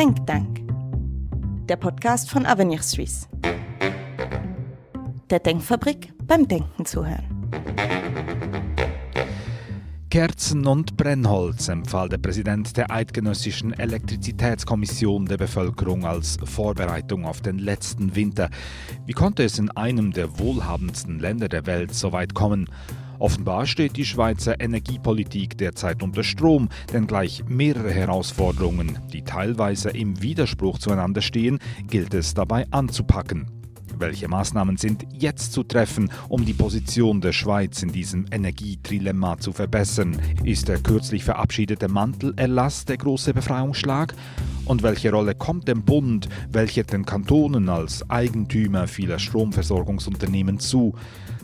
Think Tank, der Podcast von Avenir Suisse. Der Denkfabrik beim Denken zuhören. Kerzen und Brennholz empfahl der Präsident der Eidgenössischen Elektrizitätskommission der Bevölkerung als Vorbereitung auf den letzten Winter. Wie konnte es in einem der wohlhabendsten Länder der Welt so weit kommen? Offenbar steht die Schweizer Energiepolitik derzeit unter Strom, denn gleich mehrere Herausforderungen, die teilweise im Widerspruch zueinander stehen, gilt es dabei anzupacken. Welche Maßnahmen sind jetzt zu treffen, um die Position der Schweiz in diesem Energietrilemma zu verbessern? Ist der kürzlich verabschiedete Mantelerlass der große Befreiungsschlag? Und welche Rolle kommt dem Bund, welcher den Kantonen als Eigentümer vieler Stromversorgungsunternehmen zu?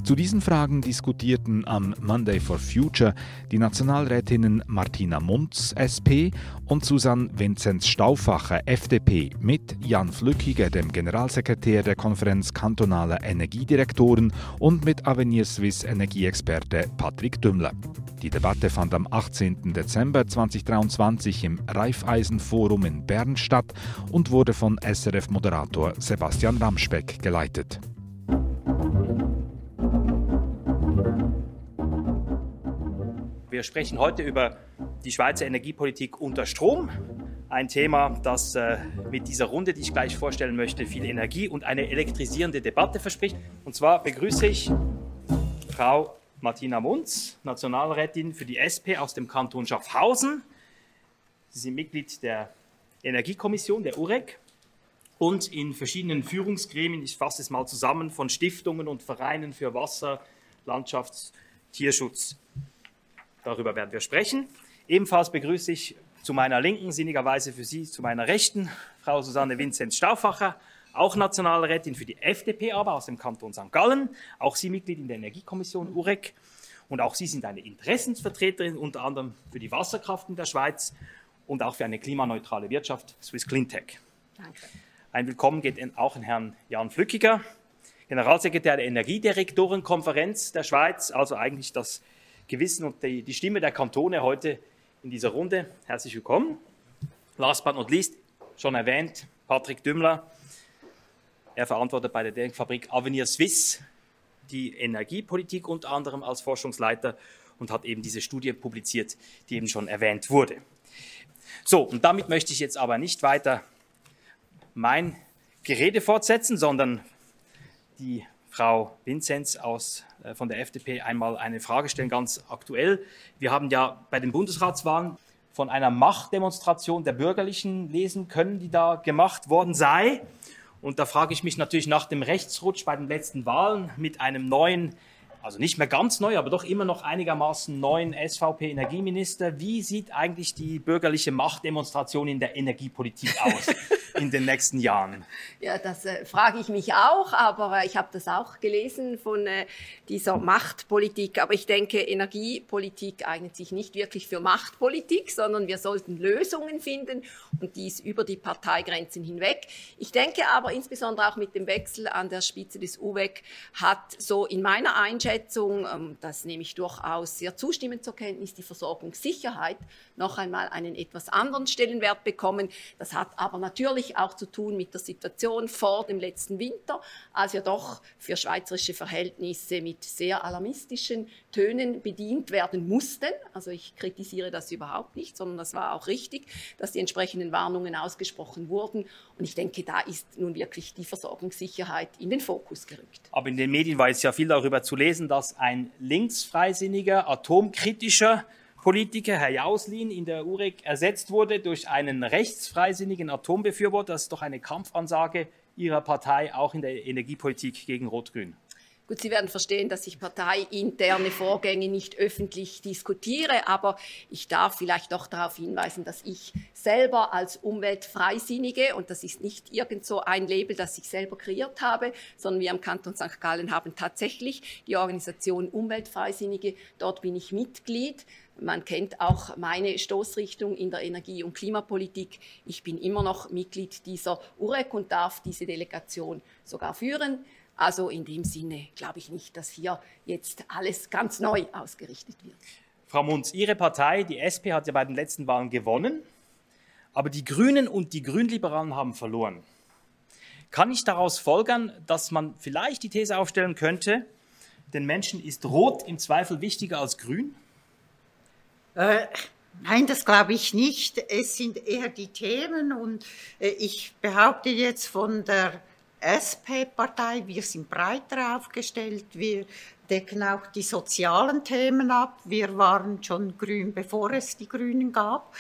Zu diesen Fragen diskutierten am Monday for Future die Nationalrätinnen Martina Munz, SP, und Susanne Vinzenz Stauffacher, FDP, mit Jan Flückiger, dem Generalsekretär der Konferenz kantonaler Energiedirektoren, und mit Avenir Swiss Energieexperte Patrick Dümmler. Die Debatte fand am 18. Dezember 2023 im Raiffeisenforum in Bern statt und wurde von SRF-Moderator Sebastian Ramspeck geleitet. Wir sprechen heute über die Schweizer Energiepolitik unter Strom. Ein Thema, das äh, mit dieser Runde, die ich gleich vorstellen möchte, viel Energie und eine elektrisierende Debatte verspricht. Und zwar begrüße ich Frau Martina Munz, Nationalrätin für die SP aus dem Kanton Schaffhausen. Sie sind Mitglied der Energiekommission, der UREC, und in verschiedenen Führungsgremien, ich fasse es mal zusammen, von Stiftungen und Vereinen für Wasser, Landschafts-, Tierschutz. Darüber werden wir sprechen. Ebenfalls begrüße ich zu meiner Linken, sinnigerweise für Sie zu meiner Rechten, Frau Susanne Vinzenz Stauffacher, auch Nationalrätin für die FDP, aber aus dem Kanton St. Gallen, auch Sie Mitglied in der Energiekommission UREC. Und auch Sie sind eine Interessensvertreterin, unter anderem für die Wasserkraft in der Schweiz und auch für eine klimaneutrale Wirtschaft, Swiss Cleantech. Danke. Ein Willkommen geht auch an Herrn Jan Flückiger, Generalsekretär der Energiedirektorenkonferenz der Schweiz, also eigentlich das Gewissen und die, die Stimme der Kantone heute in dieser Runde. Herzlich willkommen. Last but not least, schon erwähnt, Patrick Dümmler. Er verantwortet bei der Denkfabrik Avenir Swiss die Energiepolitik unter anderem als Forschungsleiter und hat eben diese Studie publiziert, die eben schon erwähnt wurde. So, und damit möchte ich jetzt aber nicht weiter mein Gerede fortsetzen, sondern die Frau Vinzenz aus, äh, von der FDP einmal eine Frage stellen, ganz aktuell. Wir haben ja bei den Bundesratswahlen von einer Machtdemonstration der Bürgerlichen lesen können, die da gemacht worden sei. Und da frage ich mich natürlich nach dem Rechtsrutsch bei den letzten Wahlen mit einem neuen, also nicht mehr ganz neu, aber doch immer noch einigermaßen neuen SVP-Energieminister. Wie sieht eigentlich die bürgerliche Machtdemonstration in der Energiepolitik aus? in den nächsten Jahren? Ja, das äh, frage ich mich auch, aber äh, ich habe das auch gelesen von äh, dieser Machtpolitik. Aber ich denke, Energiepolitik eignet sich nicht wirklich für Machtpolitik, sondern wir sollten Lösungen finden und dies über die Parteigrenzen hinweg. Ich denke aber insbesondere auch mit dem Wechsel an der Spitze des UWEC hat so in meiner Einschätzung, ähm, das nehme ich durchaus sehr zustimmend zur Kenntnis, die Versorgungssicherheit noch einmal einen etwas anderen Stellenwert bekommen. Das hat aber natürlich auch zu tun mit der Situation vor dem letzten Winter, als wir doch für schweizerische Verhältnisse mit sehr alarmistischen Tönen bedient werden mussten. Also ich kritisiere das überhaupt nicht, sondern das war auch richtig, dass die entsprechenden Warnungen ausgesprochen wurden. Und ich denke, da ist nun wirklich die Versorgungssicherheit in den Fokus gerückt. Aber in den Medien war jetzt ja viel darüber zu lesen, dass ein linksfreisinniger, atomkritischer Politiker, Herr Jauslin, in der UREC ersetzt wurde durch einen rechtsfreisinnigen Atombefürworter. Das ist doch eine Kampfansage Ihrer Partei auch in der Energiepolitik gegen Rot-Grün. Gut, Sie werden verstehen, dass ich parteiinterne Vorgänge nicht öffentlich diskutiere, aber ich darf vielleicht doch darauf hinweisen, dass ich selber als Umweltfreisinnige, und das ist nicht irgend so ein Label, das ich selber kreiert habe, sondern wir am Kanton St. Gallen haben tatsächlich die Organisation Umweltfreisinnige. Dort bin ich Mitglied. Man kennt auch meine Stoßrichtung in der Energie- und Klimapolitik. Ich bin immer noch Mitglied dieser UREC und darf diese Delegation sogar führen. Also in dem Sinne glaube ich nicht, dass hier jetzt alles ganz neu ausgerichtet wird. Frau Munz, Ihre Partei, die SP, hat ja bei den letzten Wahlen gewonnen. aber die Grünen und die Grünliberalen haben verloren. Kann ich daraus folgern, dass man vielleicht die These aufstellen könnte, den Menschen ist Rot im Zweifel wichtiger als Grün? Äh, nein, das glaube ich nicht. Es sind eher die Themen und äh, ich behaupte jetzt von der SP-Partei, wir sind breiter aufgestellt, wir decken auch die sozialen Themen ab. Wir waren schon grün, bevor es die Grünen gab.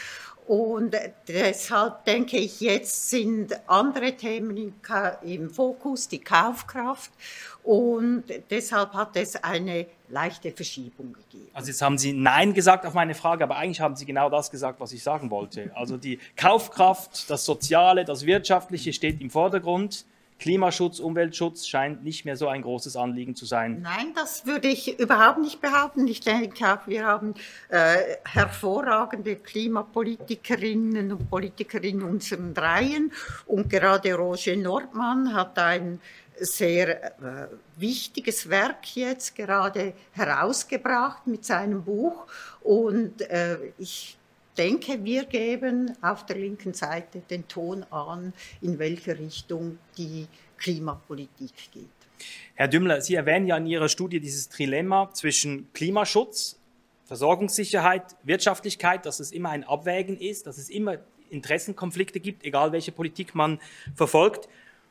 Und deshalb denke ich, jetzt sind andere Themen im Fokus, die Kaufkraft. Und deshalb hat es eine leichte Verschiebung gegeben. Also jetzt haben Sie Nein gesagt auf meine Frage, aber eigentlich haben Sie genau das gesagt, was ich sagen wollte. Also die Kaufkraft, das Soziale, das Wirtschaftliche steht im Vordergrund. Klimaschutz, Umweltschutz scheint nicht mehr so ein großes Anliegen zu sein. Nein, das würde ich überhaupt nicht behaupten. Ich denke auch, wir haben äh, hervorragende Klimapolitikerinnen und Politiker in unseren Reihen. Und gerade Roger Nordmann hat ein sehr äh, wichtiges Werk jetzt gerade herausgebracht mit seinem Buch. Und äh, ich denke, wir geben auf der linken Seite den Ton an, in welche Richtung die Klimapolitik geht. Herr Dümmler, Sie erwähnen ja in Ihrer Studie dieses Trilemma zwischen Klimaschutz, Versorgungssicherheit, Wirtschaftlichkeit, dass es immer ein Abwägen ist, dass es immer Interessenkonflikte gibt, egal welche Politik man verfolgt.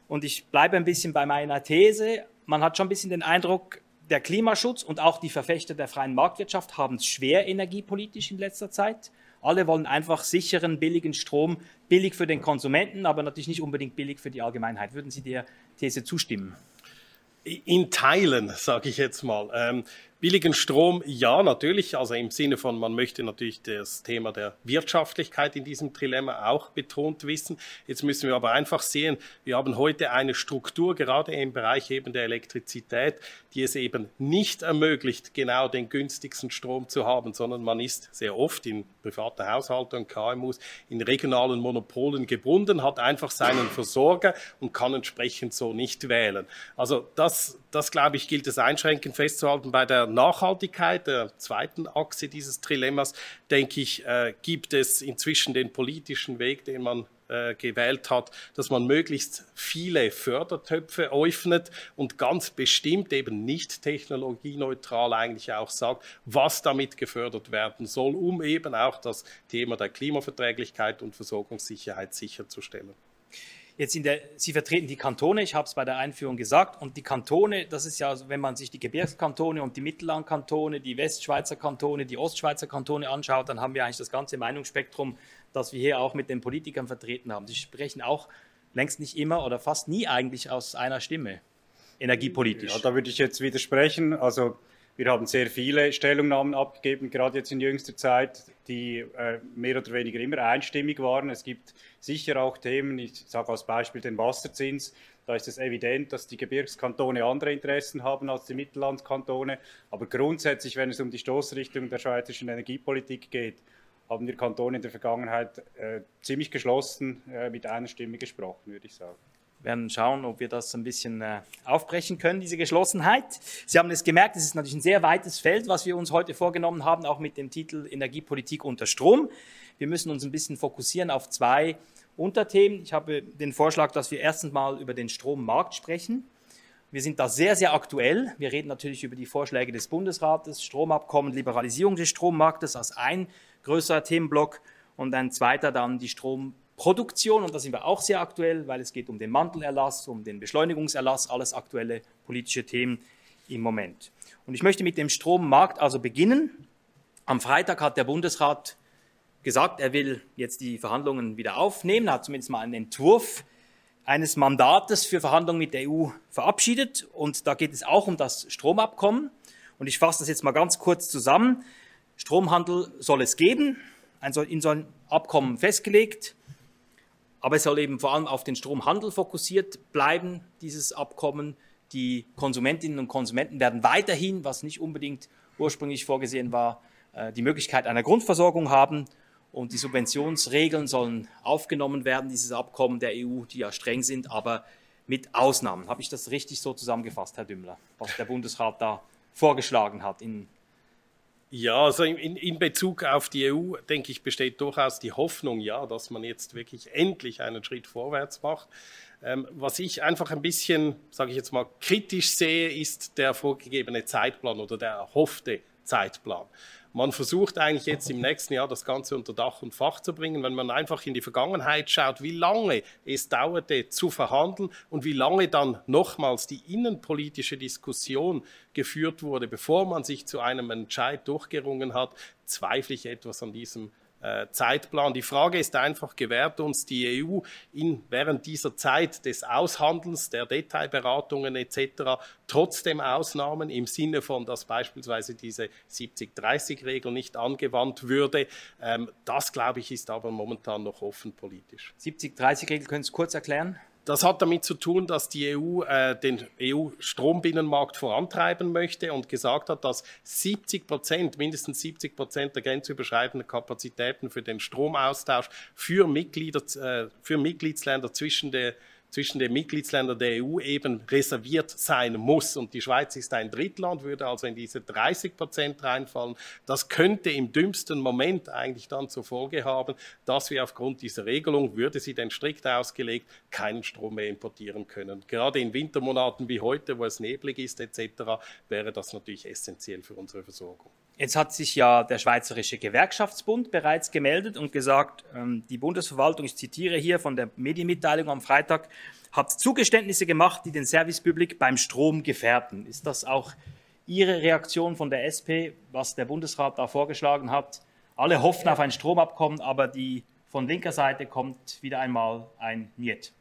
Und ich bleibe ein bisschen bei meiner These. Man hat schon ein bisschen den Eindruck, der Klimaschutz und auch die Verfechter der freien Marktwirtschaft haben es schwer energiepolitisch in letzter Zeit. Alle wollen einfach sicheren, billigen Strom, billig für den Konsumenten, aber natürlich nicht unbedingt billig für die Allgemeinheit. Würden Sie der These zustimmen? In Teilen, sage ich jetzt mal. Ähm, Billigen Strom, ja, natürlich. Also im Sinne von, man möchte natürlich das Thema der Wirtschaftlichkeit in diesem Trilemma auch betont wissen. Jetzt müssen wir aber einfach sehen, wir haben heute eine Struktur, gerade im Bereich eben der Elektrizität, die es eben nicht ermöglicht, genau den günstigsten Strom zu haben, sondern man ist sehr oft in privaten Haushalten und KMUs in regionalen Monopolen gebunden, hat einfach seinen Versorger und kann entsprechend so nicht wählen. Also das, das glaube ich, gilt es einschränkend festzuhalten bei der Nachhaltigkeit, der zweiten Achse dieses Trilemmas, denke ich, äh, gibt es inzwischen den politischen Weg, den man äh, gewählt hat, dass man möglichst viele Fördertöpfe öffnet und ganz bestimmt eben nicht technologieneutral eigentlich auch sagt, was damit gefördert werden soll, um eben auch das Thema der Klimaverträglichkeit und Versorgungssicherheit sicherzustellen. Jetzt in der, Sie vertreten die Kantone, ich habe es bei der Einführung gesagt, und die Kantone, das ist ja, wenn man sich die Gebirgskantone und die Mittellandkantone, die Westschweizer Kantone, die Ostschweizer Kantone anschaut, dann haben wir eigentlich das ganze Meinungsspektrum, das wir hier auch mit den Politikern vertreten haben. Sie sprechen auch längst nicht immer oder fast nie eigentlich aus einer Stimme, energiepolitisch. Ja, da würde ich jetzt widersprechen. Also wir haben sehr viele Stellungnahmen abgegeben, gerade jetzt in jüngster Zeit, die äh, mehr oder weniger immer einstimmig waren. Es gibt sicher auch Themen, ich sage als Beispiel den Wasserzins, da ist es evident, dass die Gebirgskantone andere Interessen haben als die Mittellandskantone. Aber grundsätzlich, wenn es um die Stoßrichtung der schweizerischen Energiepolitik geht, haben wir Kantone in der Vergangenheit äh, ziemlich geschlossen äh, mit einer Stimme gesprochen, würde ich sagen werden schauen, ob wir das ein bisschen äh, aufbrechen können, diese Geschlossenheit. Sie haben es gemerkt, es ist natürlich ein sehr weites Feld, was wir uns heute vorgenommen haben, auch mit dem Titel Energiepolitik unter Strom. Wir müssen uns ein bisschen fokussieren auf zwei Unterthemen. Ich habe den Vorschlag, dass wir erstens mal über den Strommarkt sprechen. Wir sind da sehr, sehr aktuell. Wir reden natürlich über die Vorschläge des Bundesrates, Stromabkommen, Liberalisierung des Strommarktes als ein größerer Themenblock und ein zweiter dann die Strom Produktion, und da sind wir auch sehr aktuell, weil es geht um den Mantelerlass, um den Beschleunigungserlass, alles aktuelle politische Themen im Moment. Und ich möchte mit dem Strommarkt also beginnen. Am Freitag hat der Bundesrat gesagt, er will jetzt die Verhandlungen wieder aufnehmen, hat zumindest mal einen Entwurf eines Mandates für Verhandlungen mit der EU verabschiedet. Und da geht es auch um das Stromabkommen. Und ich fasse das jetzt mal ganz kurz zusammen. Stromhandel soll es geben, in so ein Abkommen festgelegt. Aber es soll eben vor allem auf den Stromhandel fokussiert bleiben, dieses Abkommen. Die Konsumentinnen und Konsumenten werden weiterhin, was nicht unbedingt ursprünglich vorgesehen war, äh, die Möglichkeit einer Grundversorgung haben. Und die Subventionsregeln sollen aufgenommen werden, dieses Abkommen der EU, die ja streng sind, aber mit Ausnahmen. Habe ich das richtig so zusammengefasst, Herr Dümmler, was der Bundesrat da vorgeschlagen hat in Ja, also in, in, Bezug auf die EU, denke ich, besteht durchaus die Hoffnung, ja, dass man jetzt wirklich endlich einen Schritt vorwärts macht. Ähm, was ich einfach ein bisschen, sage ich jetzt mal, kritisch sehe, ist der vorgegebene Zeitplan oder der erhoffte Zeitplan. Man versucht eigentlich jetzt im nächsten Jahr das Ganze unter Dach und Fach zu bringen. Wenn man einfach in die Vergangenheit schaut, wie lange es dauerte zu verhandeln und wie lange dann nochmals die innenpolitische Diskussion geführt wurde, bevor man sich zu einem Entscheid durchgerungen hat, zweifle ich etwas an diesem Zeitplan. Die Frage ist einfach, gewährt uns die EU in, während dieser Zeit des Aushandelns, der Detailberatungen etc. trotzdem Ausnahmen im Sinne von, dass beispielsweise diese 70-30-Regel nicht angewandt würde. Ähm, das, glaube ich, ist aber momentan noch offen politisch. 70-30-Regel, können Sie kurz erklären? Das hat damit zu tun, dass die EU äh, den EU-Strombinnenmarkt vorantreiben möchte und gesagt hat, dass 70 Prozent, mindestens 70 Prozent der grenzüberschreitenden Kapazitäten für den Stromaustausch für Mitglieder, äh, für Mitgliedsländer zwischen der zwischen den Mitgliedsländern der EU eben reserviert sein muss. Und die Schweiz ist ein Drittland, würde also in diese 30 Prozent reinfallen. Das könnte im dümmsten Moment eigentlich dann zur Folge haben, dass wir aufgrund dieser Regelung, würde sie denn strikt ausgelegt, keinen Strom mehr importieren können. Gerade in Wintermonaten wie heute, wo es neblig ist etc., wäre das natürlich essentiell für unsere Versorgung. Jetzt hat sich ja der Schweizerische Gewerkschaftsbund bereits gemeldet und gesagt, ähm, die Bundesverwaltung, ich zitiere hier von der Medienmitteilung am Freitag, hat Zugeständnisse gemacht, die den Service Public beim Strom gefährden. Ist das auch Ihre Reaktion von der SP, was der Bundesrat da vorgeschlagen hat? Alle hoffen auf ein Stromabkommen, aber die von linker Seite kommt wieder einmal ein Niet.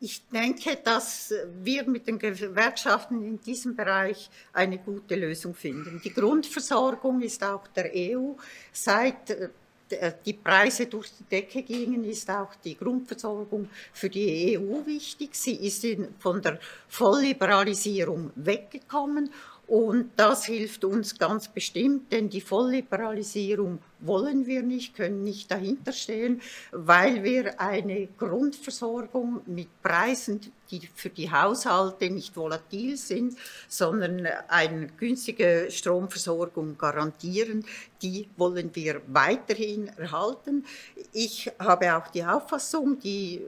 Ich denke, dass wir mit den Gewerkschaften in diesem Bereich eine gute Lösung finden. Die Grundversorgung ist auch der EU. Seit äh, die Preise durch die Decke gingen, ist auch die Grundversorgung für die EU wichtig. Sie ist von der Vollliberalisierung weggekommen und das hilft uns ganz bestimmt, denn die Vollliberalisierung wollen wir nicht, können nicht dahinter stehen, weil wir eine Grundversorgung mit Preisen, die für die Haushalte nicht volatil sind, sondern eine günstige Stromversorgung garantieren, die wollen wir weiterhin erhalten. Ich habe auch die Auffassung, die,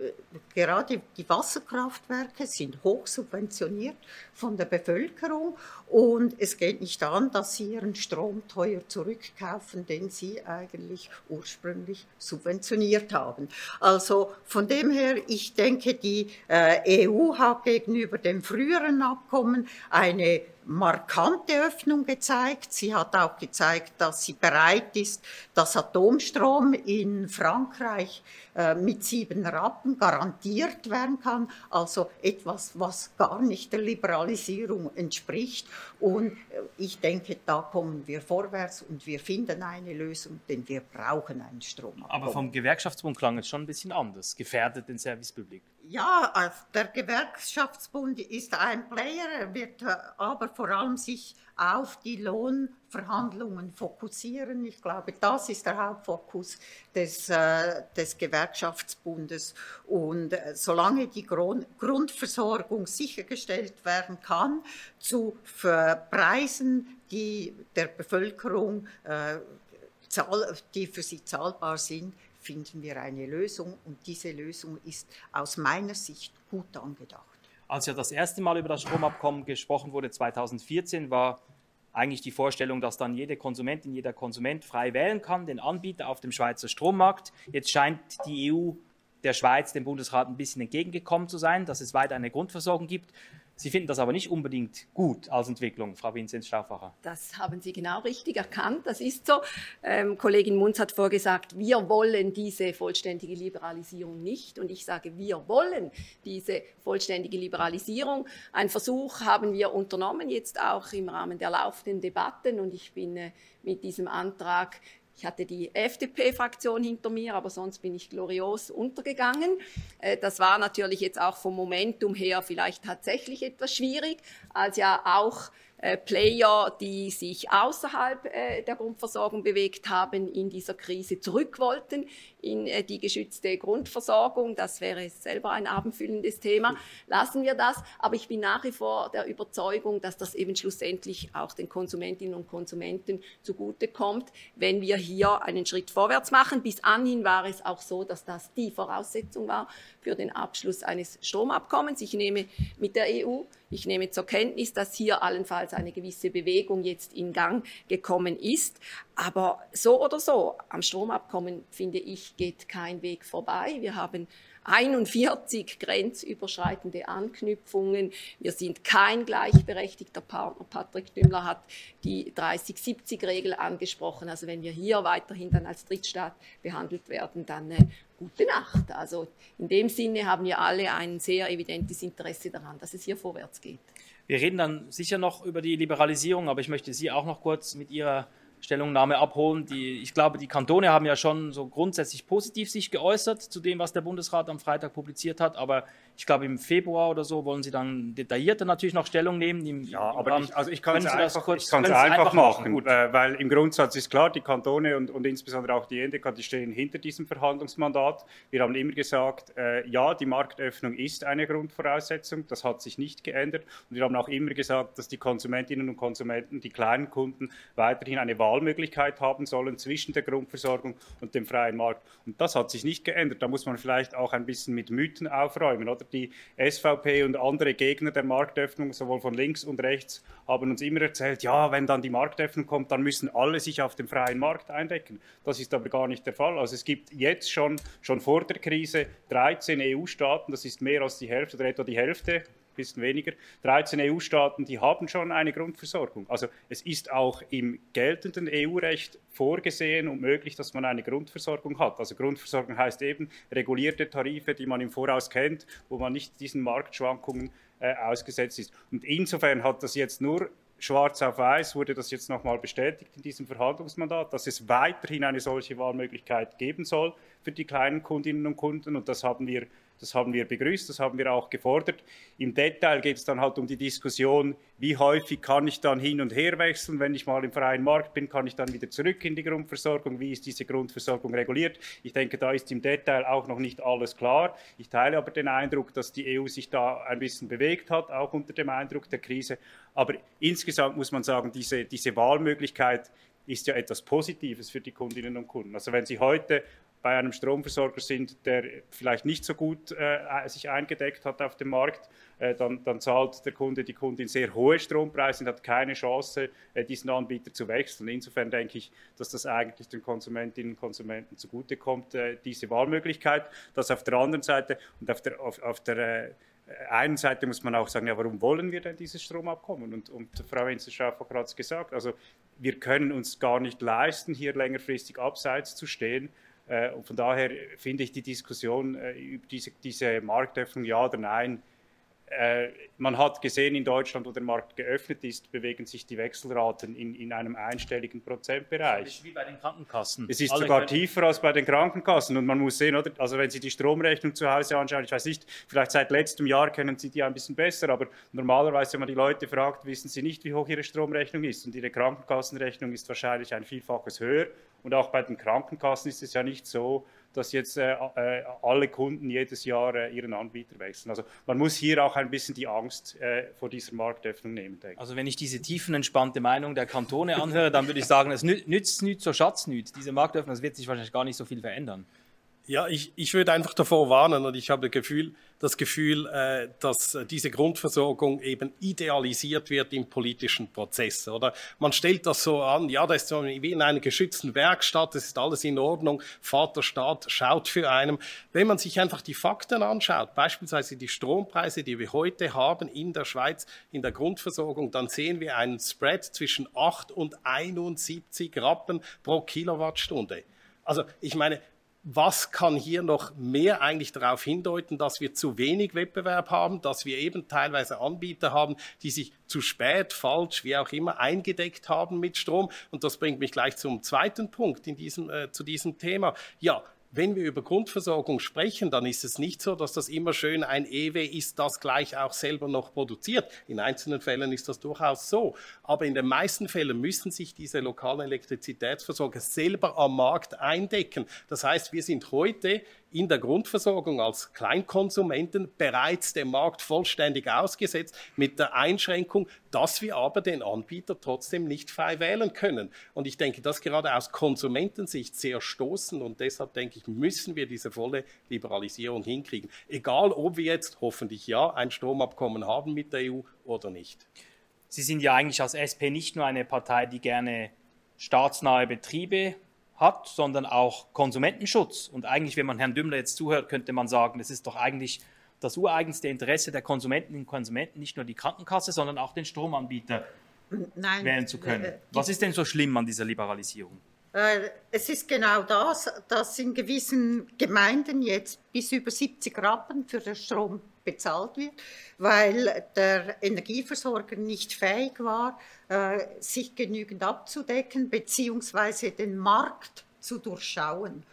gerade die Wasserkraftwerke sind hoch subventioniert von der Bevölkerung und es geht nicht an, dass sie ihren Strom teuer zurückkaufen, den sie eigentlich ursprünglich subventioniert haben. Also von dem her, ich denke, die äh, EU hat gegenüber dem früheren Abkommen eine markante Öffnung gezeigt. Sie hat auch gezeigt, dass sie bereit ist, dass Atomstrom in Frankreich äh, mit sieben Rappen garantiert werden kann. Also etwas, was gar nicht der Liberalisierung entspricht. Und äh, ich denke, da kommen wir vorwärts und wir finden eine Lösung, denn wir brauchen einen Strom. Aber vom Gewerkschaftsbund klang es schon ein bisschen anders. Gefährdet den Service. Ja, der Gewerkschaftsbund ist ein Player, er wird äh, aber vor allem sich auf die Lohnverhandlungen fokussieren. Ich glaube, das ist der Hauptfokus des, äh, des Gewerkschaftsbundes. Und äh, solange die Grund Grundversorgung sichergestellt werden kann zu Preisen, die der Bevölkerung, die für sie zahlbar sind, finden wir eine Lösung und diese Lösung ist aus meiner Sicht gut angedacht. Als ja das erste Mal über das Stromabkommen gesprochen wurde, 2014, war eigentlich die Vorstellung, dass dann jede Konsumentin, jeder Konsument frei wählen kann, den Anbieter auf dem Schweizer Strommarkt. Jetzt scheint die EU der Schweiz, dem Bundesrat, ein bisschen entgegengekommen zu sein, dass es weiter eine Grundversorgung gibt. Sie finden das aber nicht unbedingt gut als Entwicklung, Frau Vinzenz-Stauffacher. Das haben Sie genau richtig erkannt. Das ist so. Ähm, Kollegin Munz hat vorgesagt, wir wollen diese vollständige Liberalisierung nicht. Und ich sage, wir wollen diese vollständige Liberalisierung. Ein Versuch haben wir unternommen, jetzt auch im Rahmen der laufenden Debatten. Und ich bin äh, mit diesem Antrag ich hatte die FDP-Fraktion hinter mir, aber sonst bin ich glorios untergegangen. Äh, das war natürlich jetzt auch vom Momentum her vielleicht tatsächlich etwas schwierig, als ja auch Player, die sich außerhalb äh, der Grundversorgung bewegt haben, in dieser Krise zurück wollten in äh, die geschützte Grundversorgung. Das wäre selber ein abendfüllendes Thema. Lassen wir das. Aber ich bin nach wie vor der Überzeugung, dass das eben schlussendlich auch den Konsumentinnen und Konsumenten zugutekommt, wenn wir hier einen Schritt vorwärts machen. Bis anhin war es auch so, dass das die Voraussetzung war für den Abschluss eines Stromabkommens. Ich nehme mit der EU, ich nehme zur Kenntnis, dass hier allenfalls eine gewisse Bewegung jetzt in Gang gekommen ist. Aber so oder so, am Stromabkommen, finde ich, geht kein Weg vorbei. Wir haben 41 grenzüberschreitende Anknüpfungen. Wir sind kein gleichberechtigter Partner. Patrick Dümmler hat die 30-70-Regel angesprochen. Also wenn wir hier weiterhin dann als Drittstaat behandelt werden, dann äh, gute Nacht. Also in dem Sinne haben wir alle ein sehr evidentes Interesse daran, dass es hier vorwärts geht. Wir reden dann sicher noch über die Liberalisierung, aber ich möchte Sie auch noch kurz mit Ihrer Stellungnahme abholen. Die, ich glaube, die Kantone haben ja schon so grundsätzlich positiv sich geäußert zu dem, was der Bundesrat am Freitag publiziert hat. Aber ich glaube, im Februar oder so wollen Sie dann detaillierter natürlich noch Stellung nehmen. Im, ja, aber ich, also ich kann es einfach, kurz, einfach, einfach machen, machen äh, weil im Grundsatz ist klar, die Kantone und, und insbesondere auch die NDK, die stehen hinter diesem Verhandlungsmandat. Wir haben immer gesagt, äh, ja, die Marktöffnung ist eine Grundvoraussetzung, das hat sich nicht geändert. Und wir haben auch immer gesagt, dass die Konsumentinnen und Konsumenten, die kleinen Kunden, weiterhin eine Wahlmöglichkeit haben sollen zwischen der Grundversorgung und dem freien Markt. Und das hat sich nicht geändert. Da muss man vielleicht auch ein bisschen mit Mythen aufräumen, oder? Die SVP und andere Gegner der Marktöffnung, sowohl von links und rechts, haben uns immer erzählt, ja, wenn dann die Marktöffnung kommt, dann müssen alle sich auf dem freien Markt eindecken. Das ist aber gar nicht der Fall. Also es gibt jetzt schon, schon vor der Krise 13 EU-Staaten, das ist mehr als die Hälfte oder etwa die Hälfte, bisschen weniger. 13 EU-Staaten, die haben schon eine Grundversorgung. Also es ist auch im geltenden EU-Recht vorgesehen und möglich, dass man eine Grundversorgung hat. Also Grundversorgung heißt eben regulierte Tarife, die man im Voraus kennt, wo man nicht diesen Marktschwankungen äh, ausgesetzt ist. Und insofern hat das jetzt nur schwarz auf weiß wurde das jetzt nochmal bestätigt in diesem Verhandlungsmandat, dass es weiterhin eine solche Wahlmöglichkeit geben soll für die kleinen Kundinnen und Kunden. Und das haben wir das haben wir begrüßt, das haben wir auch gefordert. Im Detail geht es dann halt um die Diskussion, wie häufig kann ich dann hin und her wechseln, wenn ich mal im freien Markt bin, kann ich dann wieder zurück in die Grundversorgung, wie ist diese Grundversorgung reguliert. Ich denke, da ist im Detail auch noch nicht alles klar. Ich teile aber den Eindruck, dass die EU sich da ein bisschen bewegt hat, auch unter dem Eindruck der Krise. Aber insgesamt muss man sagen, diese, diese Wahlmöglichkeit ist ja etwas Positives für die Kundinnen und Kunden. Also wenn Sie heute bei einem Stromversorger sind, der vielleicht nicht so gut äh, sich eingedeckt hat auf dem Markt, äh, dann, dann, zahlt der Kunde, die Kundin sehr hohe Strompreise und hat keine Chance, äh, diesen Anbieter zu wechseln. Insofern denke ich, dass das eigentlich den Konsumentinnen und Konsumenten zugutekommt, äh, diese Wahlmöglichkeit. Das auf der anderen Seite und auf der, auf, auf der äh, einen Seite muss man auch sagen, ja, warum wollen wir denn dieses Stromabkommen? Und, und Frau Wenzel-Schaff hat gerade gesagt, also wir können uns gar nicht leisten, hier längerfristig abseits zu stehen. Äh, und von daher finde ich die Diskussion äh, über diese, diese Marktöffnung ja oder nein man hat gesehen, in Deutschland, wo der Markt geöffnet ist, bewegen sich die Wechselraten in, in einem einstelligen Prozentbereich. Das ist wie bei den Krankenkassen. Es ist Alle sogar tiefer als bei den Krankenkassen. Und man muss sehen, oder? also wenn Sie die Stromrechnung zu Hause anschauen, ich weiß nicht, vielleicht seit letztem Jahr kennen Sie die ein bisschen besser, aber normalerweise, wenn man die Leute fragt, wissen sie nicht, wie hoch ihre Stromrechnung ist. Und ihre Krankenkassenrechnung ist wahrscheinlich ein Vielfaches höher. Und auch bei den Krankenkassen ist es ja nicht so, dass jetzt äh, äh, alle Kunden jedes Jahr äh, ihren Anbieter wechseln. Also man muss hier auch ein bisschen die Angst äh, vor dieser Marktöffnung nehmen. Denke. Also wenn ich diese tiefenentspannte Meinung der Kantone anhöre, dann würde ich sagen, es nützt nichts, so Schatz nichts. Diese Marktöffnung, das wird sich wahrscheinlich gar nicht so viel verändern. Ja, ich, ich würde einfach davor warnen und ich habe das Gefühl, das Gefühl äh, dass diese Grundversorgung eben idealisiert wird im politischen Prozess. Oder man stellt das so an, ja, das ist wie in einer geschützten Werkstatt, das ist alles in Ordnung, Vaterstaat schaut für einen. Wenn man sich einfach die Fakten anschaut, beispielsweise die Strompreise, die wir heute haben in der Schweiz in der Grundversorgung, dann sehen wir einen Spread zwischen 8 und 71 Rappen pro Kilowattstunde. Also ich meine, was kann hier noch mehr eigentlich darauf hindeuten, dass wir zu wenig Wettbewerb haben, dass wir eben teilweise Anbieter haben, die sich zu spät, falsch, wie auch immer, eingedeckt haben mit Strom. Und das bringt mich gleich zum zweiten Punkt in diesem, äh, zu diesem Thema. Ja, wenn wir über Grundversorgung sprechen, dann ist es nicht so, dass das immer schön ein EW ist, das gleich auch selber noch produziert. In einzelnen Fällen ist das durchaus so. Aber in den meisten Fällen müssen sich diese lokalen Elektrizitätsversorger selber am Markt eindecken. Das heißt, wir sind heute in der Grundversorgung als Kleinkonsumenten bereits dem Markt vollständig ausgesetzt, mit der Einschränkung, dass wir aber den Anbieter trotzdem nicht frei wählen können. Und ich denke, das gerade aus Konsumentensicht sehr stoßend und deshalb denke ich, müssen wir diese volle Liberalisierung hinkriegen. Egal, ob wir jetzt hoffentlich ja ein Stromabkommen haben mit der EU oder nicht. Sie sind ja eigentlich als SP nicht nur eine Partei, die gerne staatsnahe Betriebe hat, sondern auch Konsumentenschutz. Und eigentlich, wenn man Herrn Dümmler jetzt zuhört, könnte man sagen, es ist doch eigentlich das ureigenste Interesse der Konsumentinnen und Konsumenten, nicht nur die Krankenkasse, sondern auch den Stromanbieter Nein, wählen zu können. Äh, Was ist denn so schlimm an dieser Liberalisierung? Äh, es ist genau das, dass in gewissen Gemeinden jetzt bis über 70 Rappen für den Strom bezahlt wird, weil der Energieversorger nicht fähig war, äh, sich genügend abzudecken bzw. den Markt zu durchschauen.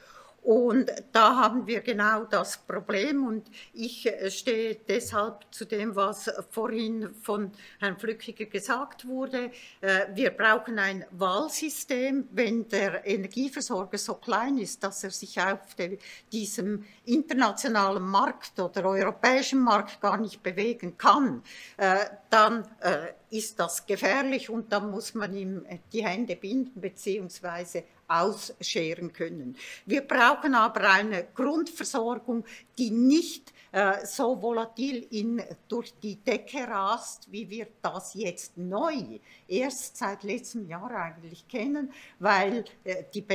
Und da haben wir genau das Problem. Und ich äh, stehe deshalb zu dem, was vorhin von Herrn Flückiger gesagt wurde. Äh, wir brauchen ein Wahlsystem, wenn der Energieversorger so klein ist, dass er sich auf diesem internationalen Markt oder europäischen Markt gar nicht bewegen kann. Äh, dann ist das gefährlich und dann muss man ihm die Hände binden beziehungsweise ausscheren können. Wir brauchen aber eine Grundversorgung, die nicht äh, so volatil in, durch die Decke rast, wie wir das jetzt neu erst seit letztem Jahr eigentlich kennen, weil äh, die,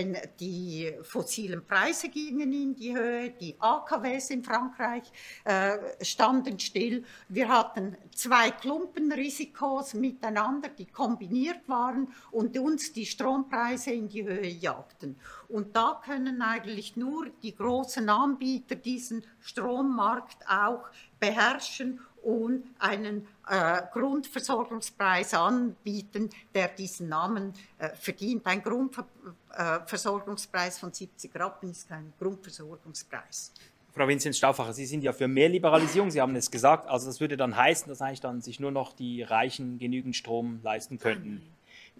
die, fossilen Preise gingen in die Höhe, die AKWs in Frankreich äh, standen still. Wir hatten zwei Klumpenrisikos miteinander, die kombiniert waren und uns die Strompreise in die Höhe jagten. Und da können eigentlich nur die großen Anbieter diesen Strommarkt auch beherrschen und einen äh, Grundversorgungspreis anbieten, der diesen Namen äh, verdient. Ein Grundversorgungspreis von 70 Rappen ist kein Grundversorgungspreis. Frau Vincent Stauffacher, Sie sind ja für mehr Liberalisierung, Sie haben es gesagt. Also das würde dann heißen, dass eigentlich dann sich nur noch die Reichen genügend Strom leisten könnten.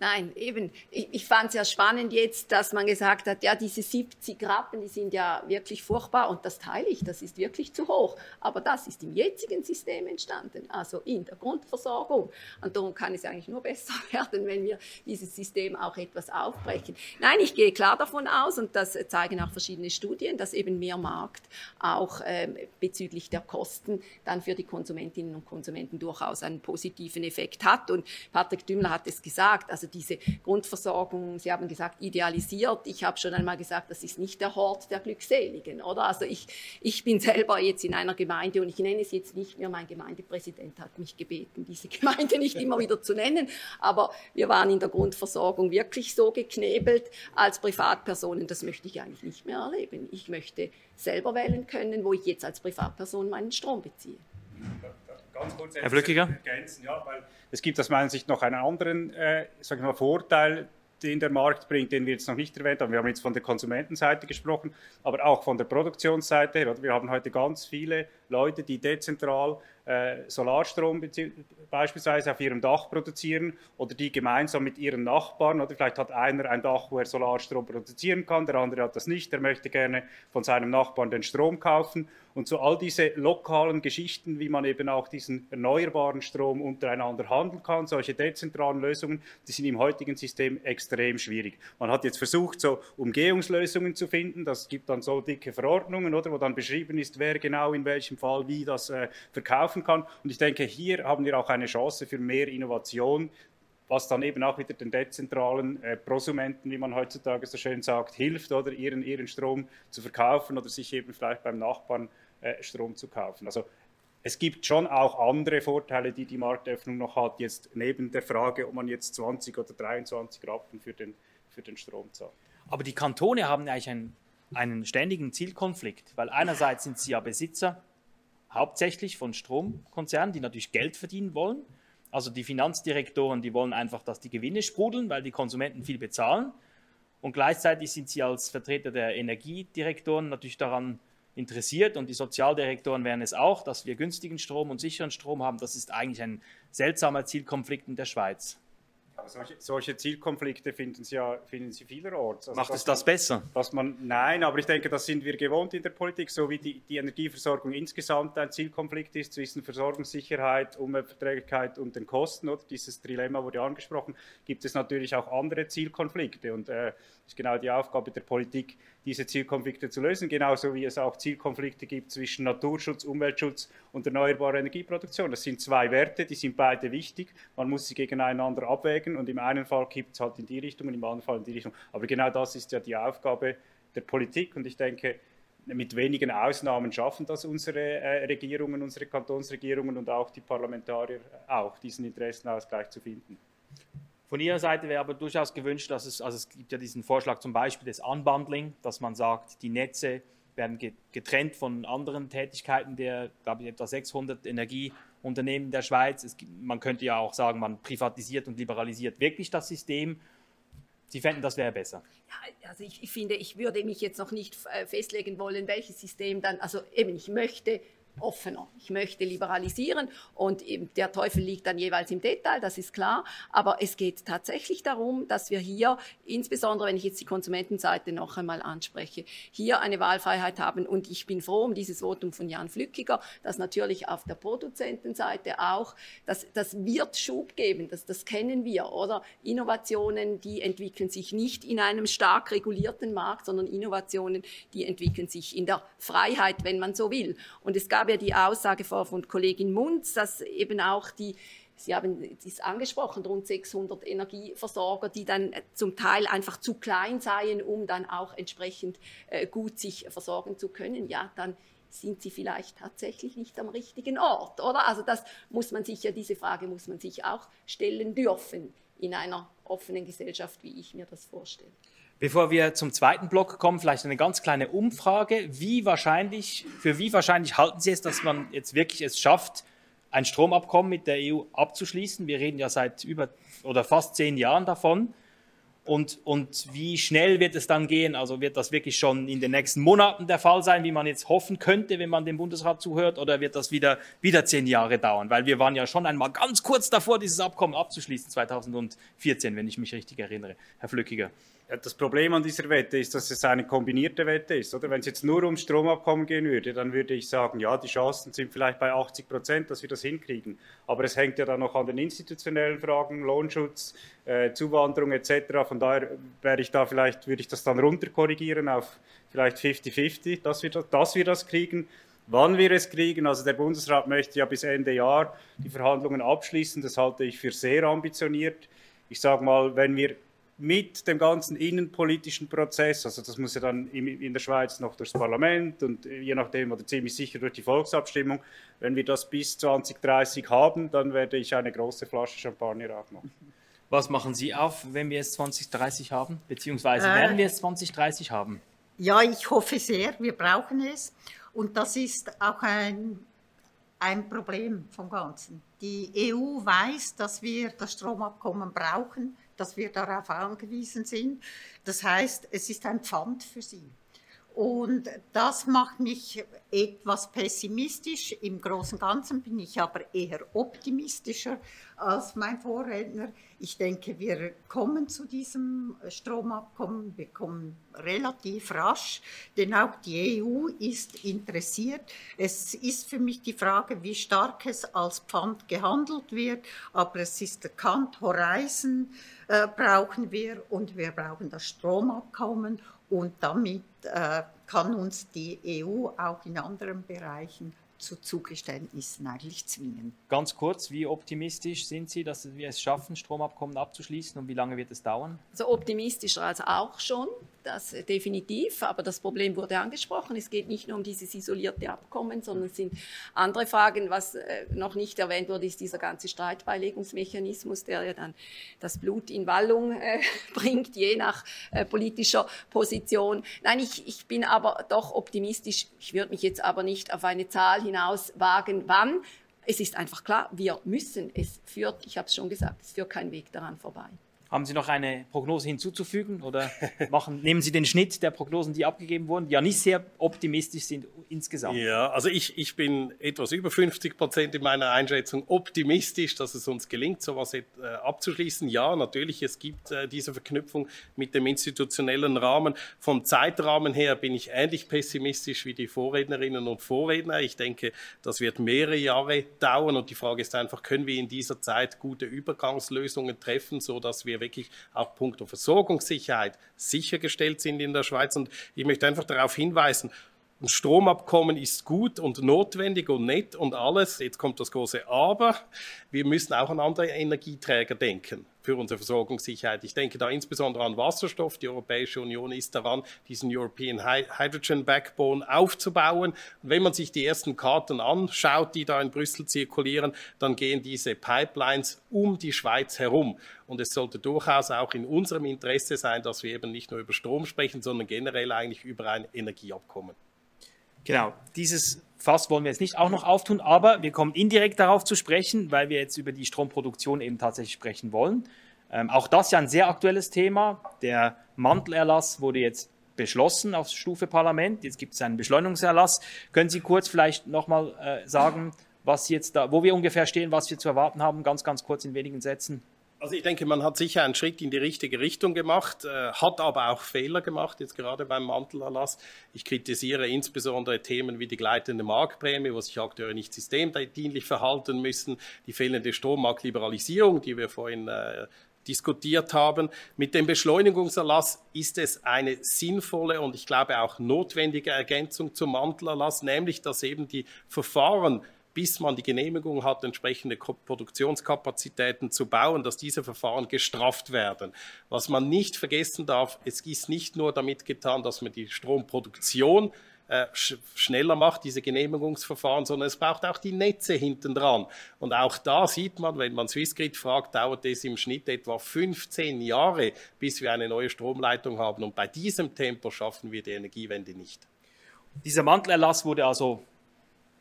Nein, eben. Ich, ich fand es ja spannend jetzt, dass man gesagt hat, ja, diese 70 Rappen, die sind ja wirklich furchtbar und das teile ich, das ist wirklich zu hoch. Aber das ist im jetzigen System entstanden, also in der Grundversorgung. Und darum kann es eigentlich nur besser werden, wenn wir dieses System auch etwas aufbrechen. Nein, ich gehe klar davon aus, und das zeigen auch verschiedene Studien, dass eben mehr Markt auch ähm, bezüglich der Kosten dann für die Konsumentinnen und Konsumenten durchaus einen positiven Effekt hat. Und Patrick Dümmler hat es gesagt, also diese Grundversorgung, Sie haben gesagt, idealisiert. Ich habe schon einmal gesagt, das ist nicht der Hort der Glückseligen, oder? Also ich, ich bin selber jetzt in einer Gemeinde und ich nenne es jetzt nicht mehr, mein Gemeindepräsident hat mich gebeten, diese Gemeinde nicht immer wieder zu nennen, aber wir waren in der Grundversorgung wirklich so geknebelt als Privatpersonen, das möchte ich eigentlich nicht mehr erleben. Ich möchte selber wählen können, wo ich jetzt als Privatperson meinen Strom beziehe. Ganz kurz Herr Flückiger? ergänzen, ja, weil es gibt aus meiner Sicht noch einen anderen äh, sagen mal, Vorteil, den der Markt bringt, den wir jetzt noch nicht erwähnt haben. Wir haben jetzt von der Konsumentenseite gesprochen, aber auch von der Produktionsseite her. Wir haben heute ganz viele Leute, die dezentral äh, Solarstrom beispielsweise auf ihrem Dach produzieren oder die gemeinsam mit ihren Nachbarn oder vielleicht hat einer ein Dach, wo er Solarstrom produzieren kann, der andere hat das nicht, der möchte gerne von seinem Nachbarn den Strom kaufen und so all diese lokalen Geschichten, wie man eben auch diesen erneuerbaren Strom untereinander handeln kann, solche dezentralen Lösungen, die sind im heutigen System extrem schwierig. Man hat jetzt versucht, so Umgehungslösungen zu finden. Das gibt dann so dicke Verordnungen, oder, wo dann beschrieben ist, wer genau in welchem Fall wie das äh, verkaufen kann. Und ich denke, hier haben wir auch eine Chance für mehr Innovation, was dann eben auch wieder den dezentralen äh, Prosumenten, wie man heutzutage so schön sagt, hilft, oder ihren, ihren Strom zu verkaufen oder sich eben vielleicht beim Nachbarn äh, Strom zu kaufen. Also es gibt schon auch andere Vorteile, die die Marktöffnung noch hat, jetzt neben der Frage, ob man jetzt 20 oder 23 Rappen für den, für den Strom zahlt. Aber die Kantone haben eigentlich einen, einen ständigen Zielkonflikt, weil einerseits sind sie ja Besitzer hauptsächlich von Stromkonzernen, die natürlich Geld verdienen wollen. Also die Finanzdirektoren, die wollen einfach, dass die Gewinne sprudeln, weil die Konsumenten viel bezahlen. Und gleichzeitig sind Sie als Vertreter der Energiedirektoren natürlich daran interessiert und die Sozialdirektoren wären es auch, dass wir günstigen Strom und sicheren Strom haben. Das ist eigentlich ein seltsamer Zielkonflikt in der Schweiz. Solche, solche, Zielkonflikte finden Sie ja finden Sie vielerorts. Also Macht es das man, besser? Dass man, nein, aber ich denke, das sind wir gewohnt in der Politik, so wie die, die Energieversorgung insgesamt ein Zielkonflikt ist zwischen Versorgungssicherheit, Umweltverträglichkeit und den Kosten. Oder? Dieses Dilemma wurde angesprochen. Gibt es natürlich auch andere Zielkonflikte und äh, ist genau die Aufgabe der Politik, diese Zielkonflikte zu lösen, genauso wie es auch Zielkonflikte gibt zwischen Naturschutz, Umweltschutz und erneuerbarer Energieproduktion. Das sind zwei Werte, die sind beide wichtig. Man muss sie gegeneinander abwägen und im einen Fall kippt es halt in die Richtung und im anderen Fall in die Richtung. Aber genau das ist ja die Aufgabe der Politik und ich denke, mit wenigen Ausnahmen schaffen das unsere äh, Regierungen, unsere Kantonsregierungen und auch die Parlamentarier auch, diesen Interessenausgleich zu finden. Von Ihrer Seite wäre aber durchaus gewünscht, dass es, also es gibt ja diesen Vorschlag zum Beispiel des Unbundling, dass man sagt, die Netze werden getrennt von anderen Tätigkeiten der, glaube ich, etwa 600 Energieunternehmen der Schweiz. Gibt, man könnte ja auch sagen, man privatisiert und liberalisiert wirklich das System. Sie fänden, das wäre besser? Ja, also ich, ich, finde, ich würde mich jetzt noch nicht äh, festlegen wollen, welches System dann, also eben, ich möchte offener. Ich möchte liberalisieren und der Teufel liegt dann jeweils im Detail, das ist klar. Aber es geht tatsächlich darum, dass wir hier, insbesondere wenn ich jetzt die Konsumentenseite noch einmal anspreche, hier eine Wahlfreiheit haben. Und ich bin froh um dieses Votum von Jan Flückiger, dass natürlich auf der Produzentenseite auch, das, das wird Schub geben, das, das kennen wir, oder? Innovationen, die entwickeln sich nicht in einem stark regulierten Markt, sondern Innovationen, die entwickeln sich in der Freiheit, wenn man so will. Und es gab gab ja die Aussage vor von Kollegin Munz, dass eben auch die Sie haben dies angesprochen, rund 600 Energieversorger, die dann zum Teil einfach zu klein seien, um dann auch entsprechend äh, gut sich versorgen zu können. Ja, dann sind sie vielleicht tatsächlich nicht am richtigen Ort, oder? Also das muss man sich ja, diese Frage muss man sich auch stellen dürfen in einer offenen Gesellschaft, wie ich mir das vorstelle. Bevor wir zum zweiten Block kommen, vielleicht eine ganz kleine Umfrage. Wie wahrscheinlich, für wie wahrscheinlich halten Sie es, dass man jetzt wirklich es schafft, ein Stromabkommen mit der EU abzuschließen? Wir reden ja seit über oder fast zehn Jahren davon. Und, und wie schnell wird es dann gehen? Also wird das wirklich schon in den nächsten Monaten der Fall sein, wie man jetzt hoffen könnte, wenn man dem Bundesrat zuhört? Oder wird das wieder, wieder zehn Jahre dauern? Weil wir waren ja schon einmal ganz kurz davor, dieses Abkommen abzuschließen, 2014, wenn ich mich richtig erinnere. Herr Flückiger. Das Problem an dieser Wette ist, dass es eine kombinierte Wette ist. Oder wenn es jetzt nur um Stromabkommen gehen würde, dann würde ich sagen, ja, die Chancen sind vielleicht bei 80 Prozent, dass wir das hinkriegen. Aber es hängt ja dann noch an den institutionellen Fragen, Lohnschutz, äh, Zuwanderung etc. Von daher wäre ich da vielleicht, würde ich das dann runterkorrigieren auf vielleicht 50-50, dass wir, das, dass wir das kriegen. Wann wir es kriegen, also der Bundesrat möchte ja bis Ende Jahr die Verhandlungen abschließen, das halte ich für sehr ambitioniert. Ich sage mal, wenn wir mit dem ganzen innenpolitischen Prozess, also das muss ja dann in der Schweiz noch durchs Parlament und je nachdem oder ziemlich sicher durch die Volksabstimmung, wenn wir das bis 2030 haben, dann werde ich eine große Flasche Champagner aufmachen. Was machen Sie auf, wenn wir es 2030 haben? Beziehungsweise äh, werden wir es 2030 haben? Ja, ich hoffe sehr, wir brauchen es. Und das ist auch ein, ein Problem vom Ganzen. Die EU weiß, dass wir das Stromabkommen brauchen dass wir darauf angewiesen sind. Das heißt, es ist ein Pfand für sie. Und das macht mich etwas pessimistisch. Im Großen und Ganzen bin ich aber eher optimistischer als mein Vorredner. Ich denke, wir kommen zu diesem Stromabkommen, wir kommen relativ rasch, denn auch die EU ist interessiert. Es ist für mich die Frage, wie stark es als Pfand gehandelt wird, aber es ist erkannt, Horizon äh, brauchen wir und wir brauchen das Stromabkommen und damit äh, kann uns die EU auch in anderen Bereichen zu Zugeständnissen eigentlich zwingen. Ganz kurz, wie optimistisch sind Sie, dass wir es schaffen, Stromabkommen abzuschließen und wie lange wird es dauern? So also optimistischer als auch schon das definitiv, aber das Problem wurde angesprochen. Es geht nicht nur um dieses isolierte Abkommen, sondern es sind andere Fragen. Was äh, noch nicht erwähnt wurde, ist dieser ganze Streitbeilegungsmechanismus, der ja dann das Blut in Wallung äh, bringt, je nach äh, politischer Position. Nein, ich, ich bin aber doch optimistisch. Ich würde mich jetzt aber nicht auf eine Zahl hinaus wagen, wann. Es ist einfach klar, wir müssen. Es führt, ich habe es schon gesagt, es führt kein Weg daran vorbei. Haben Sie noch eine Prognose hinzuzufügen oder machen, nehmen Sie den Schnitt der Prognosen, die abgegeben wurden, die ja nicht sehr optimistisch sind insgesamt? Ja, also ich, ich bin etwas über 50 Prozent in meiner Einschätzung optimistisch, dass es uns gelingt, sowas äh, abzuschließen. Ja, natürlich, es gibt äh, diese Verknüpfung mit dem institutionellen Rahmen. Vom Zeitrahmen her bin ich ähnlich pessimistisch wie die Vorrednerinnen und Vorredner. Ich denke, das wird mehrere Jahre dauern und die Frage ist einfach, können wir in dieser Zeit gute Übergangslösungen treffen, so dass wir wirklich auch punkto Versorgungssicherheit sichergestellt sind in der Schweiz. Und ich möchte einfach darauf hinweisen, ein Stromabkommen ist gut und notwendig und nett und alles. Jetzt kommt das große Aber. Wir müssen auch an andere Energieträger denken für unsere Versorgungssicherheit. Ich denke da insbesondere an Wasserstoff. Die Europäische Union ist daran, diesen European Hydrogen Backbone aufzubauen. Und wenn man sich die ersten Karten anschaut, die da in Brüssel zirkulieren, dann gehen diese Pipelines um die Schweiz herum. Und es sollte durchaus auch in unserem Interesse sein, dass wir eben nicht nur über Strom sprechen, sondern generell eigentlich über ein Energieabkommen. Genau, dieses Fass wollen wir jetzt nicht auch noch auftun, aber wir kommen indirekt darauf zu sprechen, weil wir jetzt über die Stromproduktion eben tatsächlich sprechen wollen. Ähm, auch das ja ein sehr aktuelles Thema. Der Mantelerlass wurde jetzt beschlossen auf Stufe Parlament. Jetzt gibt es einen Beschleunigungserlass. Können Sie kurz vielleicht nochmal äh, sagen, was jetzt da, wo wir ungefähr stehen, was wir zu erwarten haben, ganz, ganz kurz in wenigen Sätzen? Also ich denke, man hat sicher einen Schritt in die richtige Richtung gemacht, äh, hat aber auch Fehler gemacht, jetzt gerade beim Mantelerlass. Ich kritisiere insbesondere Themen wie die gleitende Marktprämie, wo sich Akteure nicht systemdienlich verhalten müssen, die fehlende Strommarktliberalisierung, die wir vorhin äh, diskutiert haben. Mit dem Beschleunigungserlass ist es eine sinnvolle und ich glaube auch notwendige Ergänzung zum Mantelerlass, nämlich dass eben die Verfahren bis man die Genehmigung hat, entsprechende Produktionskapazitäten zu bauen, dass diese Verfahren gestrafft werden. Was man nicht vergessen darf, es ist nicht nur damit getan, dass man die Stromproduktion äh, sch schneller macht, diese Genehmigungsverfahren, sondern es braucht auch die Netze hinten dran. Und auch da sieht man, wenn man Swissgrid fragt, dauert es im Schnitt etwa 15 Jahre, bis wir eine neue Stromleitung haben. Und bei diesem Tempo schaffen wir die Energiewende nicht. Dieser Mantelerlass wurde also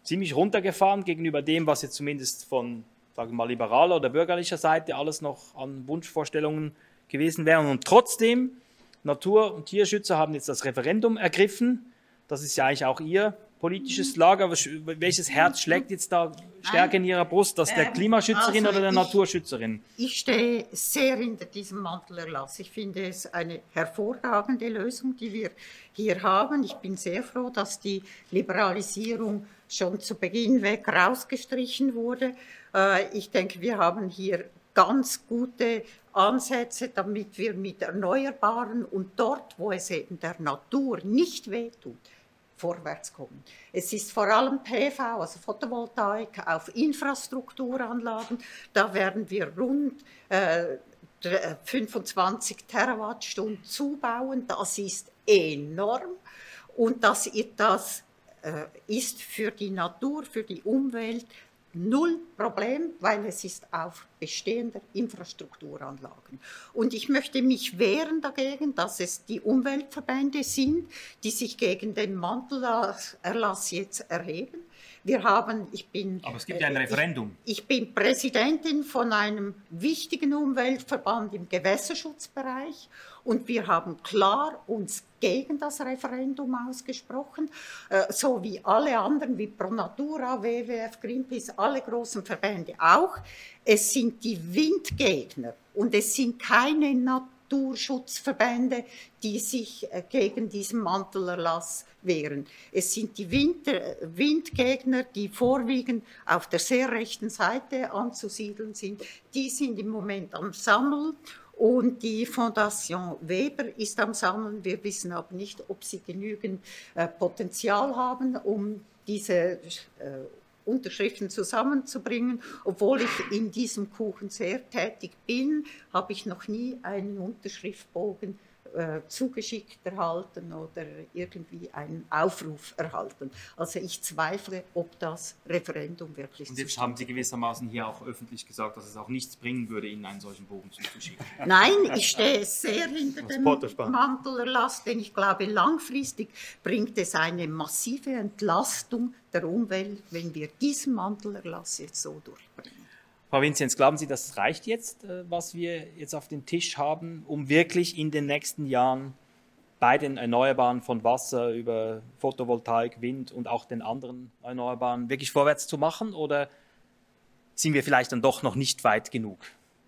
ziemlich runtergefahren gegenüber dem, was jetzt zumindest von, sagen wir mal, liberaler oder bürgerlicher Seite alles noch an Wunschvorstellungen gewesen wäre. Und trotzdem, Natur- und Tierschützer haben jetzt das Referendum ergriffen. Das ist ja eigentlich auch ihr politisches Lager. Welches Herz schlägt jetzt da stärker in Ihrer Brust? Das der ähm, Klimaschützerin also oder der ich, Naturschützerin? Ich stehe sehr hinter diesem Mantelerlass. Ich finde es eine hervorragende Lösung, die wir hier haben. Ich bin sehr froh, dass die Liberalisierung schon zu Beginn weg rausgestrichen wurde. Äh, ich denke, wir haben hier ganz gute Ansätze, damit wir mit Erneuerbaren und dort, wo es eben der Natur nicht wehtut, vorwärts kommen. Es ist vor allem PV, also Photovoltaik auf Infrastrukturanlagen. Da werden wir rund äh, 25 Terawattstunden zubauen. Das ist enorm. Und das, das äh, ist für die Natur, für die Umwelt null Problem, weil es ist auf bestehender Infrastrukturanlagen. Und ich möchte mich wehren dagegen, dass es die Umweltverbände sind, die sich gegen den Mantelerlass jetzt erheben. Wir haben, ich bin, Aber es gibt ja ein äh, Referendum. Ich, ich bin Präsidentin von einem wichtigen Umweltverband im Gewässerschutzbereich und wir haben klar uns gegen das Referendum ausgesprochen, äh, so wie alle anderen, wie Pro Natura, WWF, Greenpeace, alle großen Verbände auch. Es sind die Windgegner und es sind keine Naturschutzverbände, die sich äh, gegen diesen Mantelerlass wehren. Es sind die Winter, Windgegner, die vorwiegend auf der sehr rechten Seite anzusiedeln sind. Die sind im Moment am Sammeln und die Fondation Weber ist am Sammeln. Wir wissen aber nicht, ob sie genügend äh, Potenzial haben, um diese äh, Unterschriften zusammenzubringen. Obwohl ich in diesem Kuchen sehr tätig bin, habe ich noch nie einen Unterschriftbogen äh, zugeschickt erhalten oder irgendwie einen Aufruf erhalten. Also ich zweifle, ob das Referendum wirklich Und jetzt haben Sie gewissermaßen hier auch öffentlich gesagt, dass es auch nichts bringen würde, Ihnen einen solchen Bogen zuzuschicken. Nein, ich stehe sehr hinter dem Mantelerlass, denn ich glaube, langfristig bringt es eine massive Entlastung der Umwelt, wenn wir diesen Mantelerlass jetzt so durchbringen. Frau Vinzenz, glauben Sie, das reicht jetzt, äh, was wir jetzt auf dem Tisch haben, um wirklich in den nächsten Jahren bei den Erneuerbaren von Wasser über Photovoltaik, Wind und auch den anderen Erneuerbaren wirklich vorwärts zu machen? Oder sind wir vielleicht dann doch noch nicht weit genug?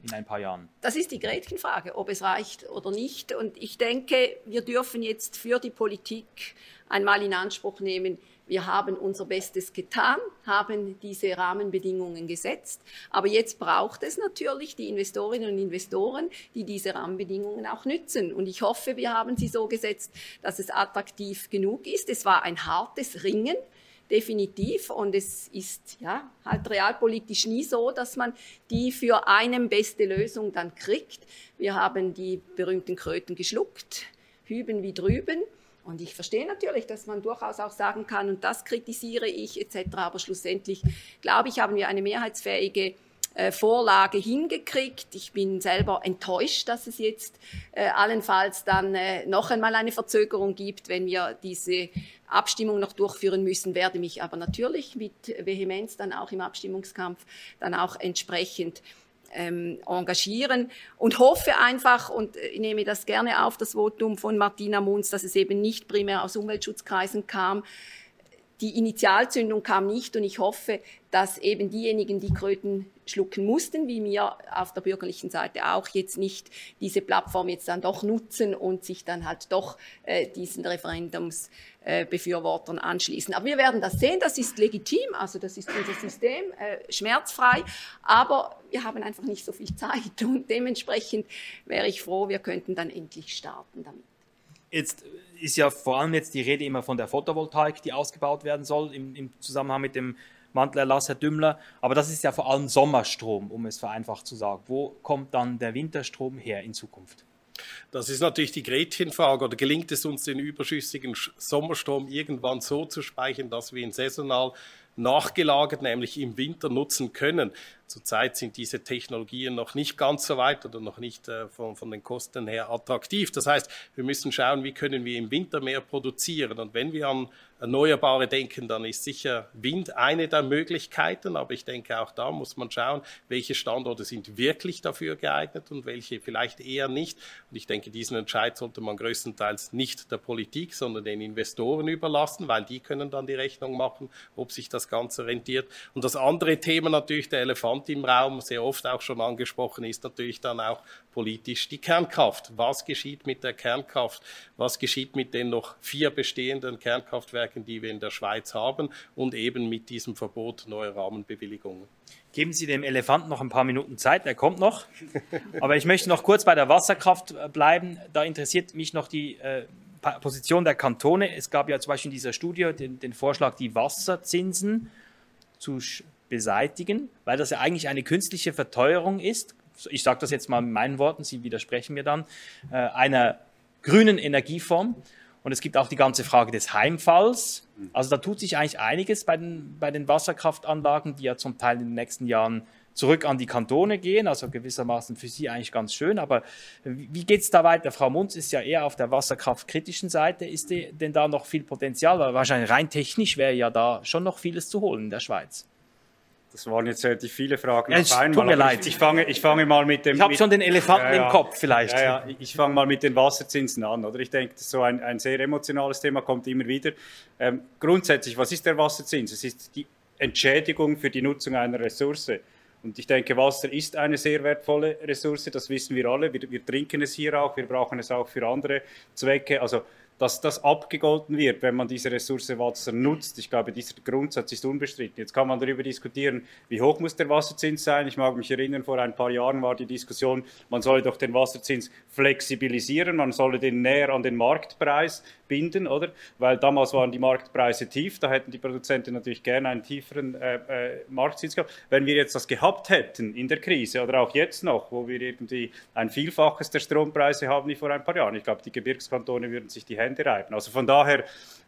in ein paar Jahren? Das ist die Gretchenfrage, ob es reicht oder nicht. Und ich denke, wir dürfen jetzt für die Politik einmal in Anspruch nehmen, wir haben unser Bestes getan, haben diese Rahmenbedingungen gesetzt. Aber jetzt braucht es natürlich die Investorinnen und Investoren, die diese Rahmenbedingungen auch nützen. Und ich hoffe, wir haben sie so gesetzt, dass es attraktiv genug ist. Es war ein hartes Ringen definitiv. Und es ist ja halt realpolitisch nie so, dass man die für einen beste Lösung dann kriegt. Wir haben die berühmten Kröten geschluckt, hüben wie drüben. Und ich verstehe natürlich, dass man durchaus auch sagen kann, und das kritisiere ich etc. Aber schlussendlich, glaube ich, haben wir eine mehrheitsfähige äh, Vorlage hingekriegt. Ich bin selber enttäuscht, dass es jetzt äh, allenfalls dann äh, noch einmal eine Verzögerung gibt, wenn wir diese Abstimmung noch durchführen müssen, werde mich aber natürlich mit Vehemenz dann auch im Abstimmungskampf dann auch entsprechend ähm, engagieren und hoffe einfach und ich nehme das gerne auf, das Votum von Martina Munz, dass es eben nicht primär aus Umweltschutzkreisen kam, die Initialzündung kam nicht und ich hoffe, dass eben diejenigen, die Kröten schlucken mussten, wie mir auf der bürgerlichen Seite auch, jetzt nicht diese Plattform jetzt dann doch nutzen und sich dann halt doch äh, diesen Referendumsbefürwortern äh, anschließen. Aber wir werden das sehen, das ist legitim, also das ist unser System, äh, schmerzfrei, aber wir haben einfach nicht so viel Zeit und dementsprechend wäre ich froh, wir könnten dann endlich starten damit. Jetzt ist ja vor allem jetzt die Rede immer von der Photovoltaik, die ausgebaut werden soll im, im Zusammenhang mit dem Mantelerlass, Herr Dümmler. Aber das ist ja vor allem Sommerstrom, um es vereinfacht zu sagen. Wo kommt dann der Winterstrom her in Zukunft? Das ist natürlich die Gretchenfrage. Oder gelingt es uns, den überschüssigen Sommerstrom irgendwann so zu speichern, dass wir ihn saisonal nachgelagert, nämlich im Winter nutzen können? Zurzeit sind diese Technologien noch nicht ganz so weit oder noch nicht äh, von, von, den Kosten her attraktiv. Das heißt, wir müssen schauen, wie können wir im Winter mehr produzieren. Und wenn wir an Erneuerbare denken, dann ist sicher Wind eine der Möglichkeiten. Aber ich denke, auch da muss man schauen, welche Standorte sind wirklich dafür geeignet und welche vielleicht eher nicht. Und ich denke, diesen Entscheid sollte man größtenteils nicht der Politik, sondern den Investoren überlassen, weil die können dann die Rechnung machen, ob sich das Ganze rentiert. Und das andere Thema natürlich, der Elefant im Raum, sehr oft auch schon angesprochen, ist natürlich dann auch politisch die Kernkraft. Was geschieht mit der Kernkraft? Was geschieht mit den noch vier bestehenden Kernkraftwerken, die wir in der Schweiz haben und eben mit diesem Verbot neuer Rahmenbewilligungen? Geben Sie dem Elefanten noch ein paar Minuten Zeit, er kommt noch. Aber ich möchte noch kurz bei der Wasserkraft äh, bleiben. Da interessiert mich noch die äh, Position der Kantone. Es gab ja zum Beispiel in dieser Studie den, den Vorschlag, die Wasserzinsen zu beseitigen, weil das ja eigentlich eine künstliche Verteuerung ist ich sage das jetzt mal in meinen Worten, Sie widersprechen mir dann, äh, einer grünen Energieform. Und es gibt auch die ganze Frage des Heimfalls. Also da tut sich eigentlich einiges bei den, bei den Wasserkraftanlagen, die ja zum Teil in den nächsten Jahren zurück an die Kantone gehen, also gewissermaßen für Sie eigentlich ganz schön. Aber wie geht es da weiter? Frau Munz ist ja eher auf der wasserkraftkritischen Seite. Ist denn da noch viel Potenzial? Weil wahrscheinlich rein technisch wäre ja da schon noch vieles zu holen in der Schweiz. Das waren jetzt relativ viele Fragen ja, auf einmal. Tut mir leid. Ich, ich, fange, ich fange mal mit dem. Ich habe schon den Elefanten ja, ja, im Kopf vielleicht. Ja, ja, ich fange mal mit den Wasserzinsen an. Oder? Ich denke, das ist so ein, ein sehr emotionales Thema, kommt immer wieder. Ähm, grundsätzlich, was ist der Wasserzins? Es ist die Entschädigung für die Nutzung einer Ressource. Und ich denke, Wasser ist eine sehr wertvolle Ressource, das wissen wir alle. Wir, wir trinken es hier auch, wir brauchen es auch für andere Zwecke. Also dass das abgegolten wird, wenn man diese Ressource Wasser nutzt. Ich glaube, dieser Grundsatz ist unbestritten. Jetzt kann man darüber diskutieren, wie hoch muss der Wasserzins sein. Ich mag mich erinnern, vor ein paar Jahren war die Diskussion, man solle doch den Wasserzins flexibilisieren, man solle den näher an den Marktpreis binden, oder? Weil damals waren die Marktpreise tief, da hätten die Produzenten natürlich gerne einen tieferen äh, äh, Marktzins gehabt. Wenn wir jetzt das gehabt hätten in der Krise oder auch jetzt noch, wo wir irgendwie ein Vielfaches der Strompreise haben wie vor ein paar Jahren, ich glaube, die Gebirgskantone würden sich die Hände reiben. Also von daher,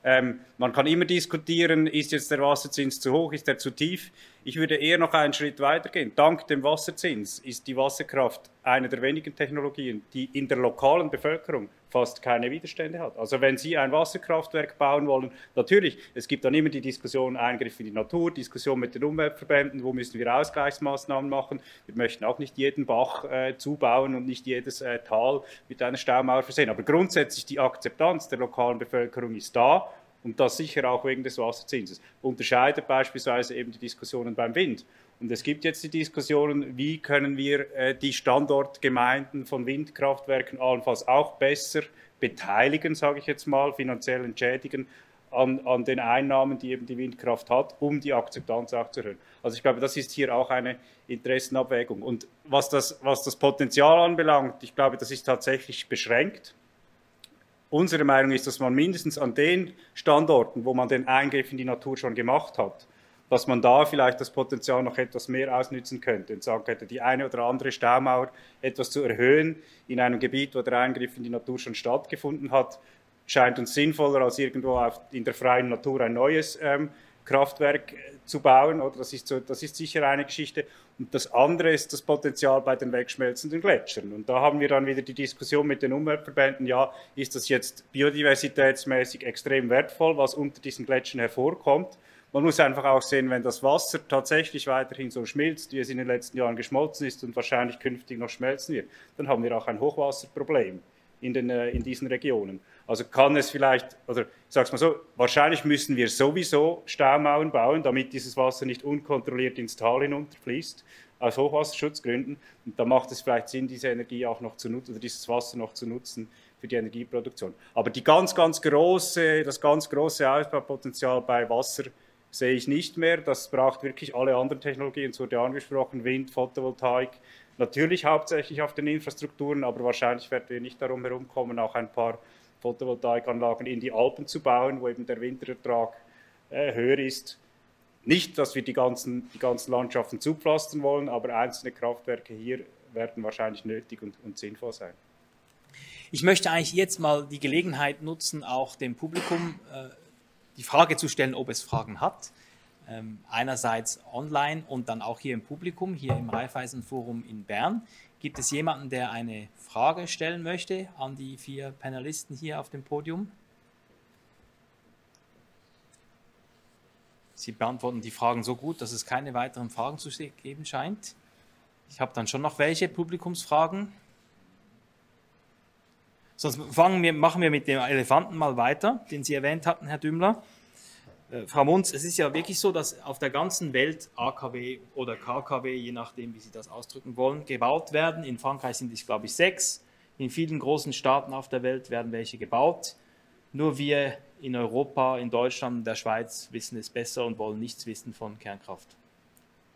ähm, man kann immer diskutieren, ist jetzt der Wasserzins zu hoch, ist er zu tief? Ich würde eher noch einen Schritt weitergehen. Dank dem Wasserzins ist die Wasserkraft eine der wenigen Technologien, die in der lokalen Bevölkerung fast keine Widerstände hat. Also wenn Sie ein Wasserkraftwerk bauen wollen, natürlich, es gibt dann immer die Diskussion Eingriff in die Natur, Diskussion mit den Umweltverbänden, wo müssen wir Ausgleichsmaßnahmen machen. Wir möchten auch nicht jeden Bach äh, zubauen und nicht jedes äh, Tal mit einer Staumauer versehen. Aber grundsätzlich die Akzeptanz der lokalen Bevölkerung ist da und das sicher auch wegen des Wasserzinses. Unterscheidet beispielsweise eben die Diskussionen beim Wind. Und es gibt jetzt die Diskussionen, wie können wir äh, die Standortgemeinden von Windkraftwerken allenfalls auch besser beteiligen, sage ich jetzt mal, finanziell entschädigen an, an, den Einnahmen, die eben die Windkraft hat, um die Akzeptanz auch zu erhöhen. Also ich glaube, das ist hier auch eine Interessenabwägung. Und was das, was das Potenzial anbelangt, ich glaube, das ist tatsächlich beschränkt. Unsere Meinung ist, dass man mindestens an den Standorten, wo man den Eingriff in die Natur schon gemacht hat, dass man da vielleicht das Potenzial noch etwas mehr ausnützen könnte und sagen könnte, die eine oder andere Staumauer etwas zu erhöhen in einem Gebiet, wo der Eingriff in die Natur schon stattgefunden hat, scheint uns sinnvoller, als irgendwo auf, in der freien Natur ein neues ähm, Kraftwerk zu bauen. Oder? Das, ist so, das ist sicher eine Geschichte. Und das andere ist das Potenzial bei den wegschmelzenden Gletschern. Und da haben wir dann wieder die Diskussion mit den Umweltverbänden, ja, ist das jetzt biodiversitätsmäßig extrem wertvoll, was unter diesen Gletschern hervorkommt? Man muss einfach auch sehen, wenn das Wasser tatsächlich weiterhin so schmilzt, wie es in den letzten Jahren geschmolzen ist und wahrscheinlich künftig noch schmelzen wird, dann haben wir auch ein Hochwasserproblem in, den, äh, in diesen Regionen. Also kann es vielleicht, oder es mal so, wahrscheinlich müssen wir sowieso Staumauern bauen, damit dieses Wasser nicht unkontrolliert ins Tal hinunterfließt, aus Hochwasserschutzgründen. Und da macht es vielleicht Sinn, diese Energie auch noch zu nutzen, oder dieses Wasser noch zu nutzen für die Energieproduktion. Aber die ganz, ganz große, das ganz große Ausbaupotenzial bei Wasser sehe ich nicht mehr. Das braucht wirklich alle anderen Technologien, es wurde angesprochen, Wind, Photovoltaik, natürlich hauptsächlich auf den Infrastrukturen, aber wahrscheinlich werden wir nicht darum herumkommen, auch ein paar Photovoltaikanlagen in die Alpen zu bauen, wo eben der Winterertrag äh, höher ist. Nicht, dass wir die ganzen, die ganzen Landschaften zupflastern wollen, aber einzelne Kraftwerke hier werden wahrscheinlich nötig und, und sinnvoll sein. Ich möchte eigentlich jetzt mal die Gelegenheit nutzen, auch dem Publikum äh, die Frage zu stellen, ob es Fragen hat. Ähm, einerseits online und dann auch hier im Publikum, hier im Raiffeisenforum in Bern. Gibt es jemanden, der eine Frage stellen möchte an die vier Panelisten hier auf dem Podium? Sie beantworten die Fragen so gut, dass es keine weiteren Fragen zu geben scheint. Ich habe dann schon noch welche Publikumsfragen. Sonst wir, machen wir mit dem Elefanten mal weiter, den Sie erwähnt hatten, Herr Dümmler. Äh, Frau Munz, es ist ja wirklich so, dass auf der ganzen Welt AKW oder KKW, je nachdem, wie Sie das ausdrücken wollen, gebaut werden. In Frankreich sind es, glaube ich, sechs. In vielen großen Staaten auf der Welt werden welche gebaut. Nur wir in Europa, in Deutschland, in der Schweiz wissen es besser und wollen nichts wissen von Kernkraft.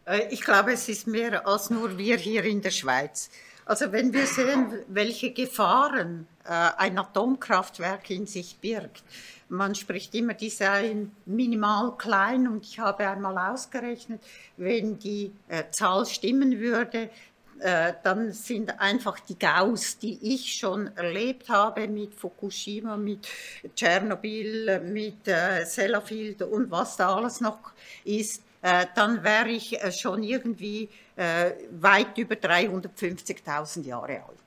Äh, ich glaube, es ist mehr als nur wir hier in der Schweiz. Also wenn wir sehen, welche Gefahren äh, ein Atomkraftwerk in sich birgt, man spricht immer, die seien minimal klein und ich habe einmal ausgerechnet, wenn die äh, Zahl stimmen würde, äh, dann sind einfach die Gaus, die ich schon erlebt habe mit Fukushima, mit Tschernobyl, mit äh, Sellafield und was da alles noch ist, äh, dann wäre ich äh, schon irgendwie äh, weit über 350.000 Jahre alt.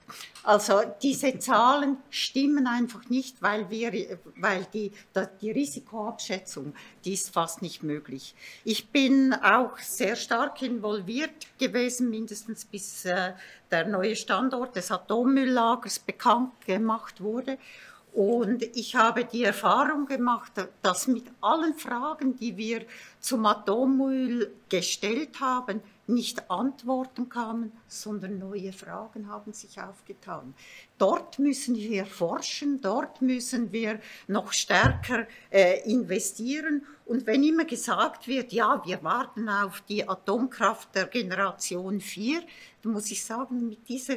Also diese Zahlen stimmen einfach nicht, weil, wir, weil die, die Risikoabschätzung, die ist fast nicht möglich. Ich bin auch sehr stark involviert gewesen, mindestens bis äh, der neue Standort des Atommülllagers bekannt gemacht wurde. Und ich habe die Erfahrung gemacht, dass mit allen Fragen, die wir zum Atommüll gestellt haben, nicht Antworten kamen, sondern neue Fragen haben sich aufgetan. Dort müssen wir forschen, dort müssen wir noch stärker äh, investieren. Und wenn immer gesagt wird, ja, wir warten auf die Atomkraft der Generation 4, dann muss ich sagen, mit dieser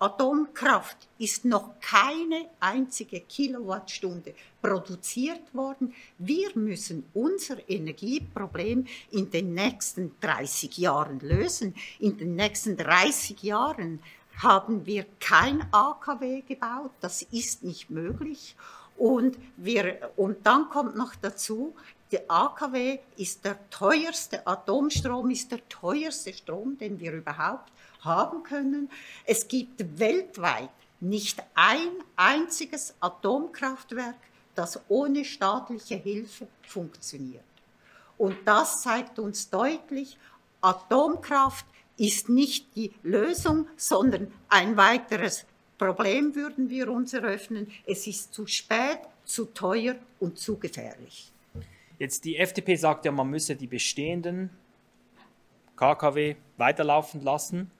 Atomkraft ist noch keine einzige Kilowattstunde produziert worden. Wir müssen unser Energieproblem in den nächsten 30 Jahren lösen. In den nächsten 30 Jahren haben wir kein AKW gebaut. Das ist nicht möglich. Und, wir, und dann kommt noch dazu, der AKW ist der teuerste, Atomstrom ist der teuerste Strom, den wir überhaupt haben können. Es gibt weltweit nicht ein einziges Atomkraftwerk, das ohne staatliche Hilfe funktioniert. Und das zeigt uns deutlich, Atomkraft ist nicht die Lösung, sondern ein weiteres Problem würden wir uns eröffnen. Es ist zu spät, zu teuer und zu gefährlich. Jetzt die FDP sagt ja, man müsse die bestehenden KKW weiterlaufen lassen.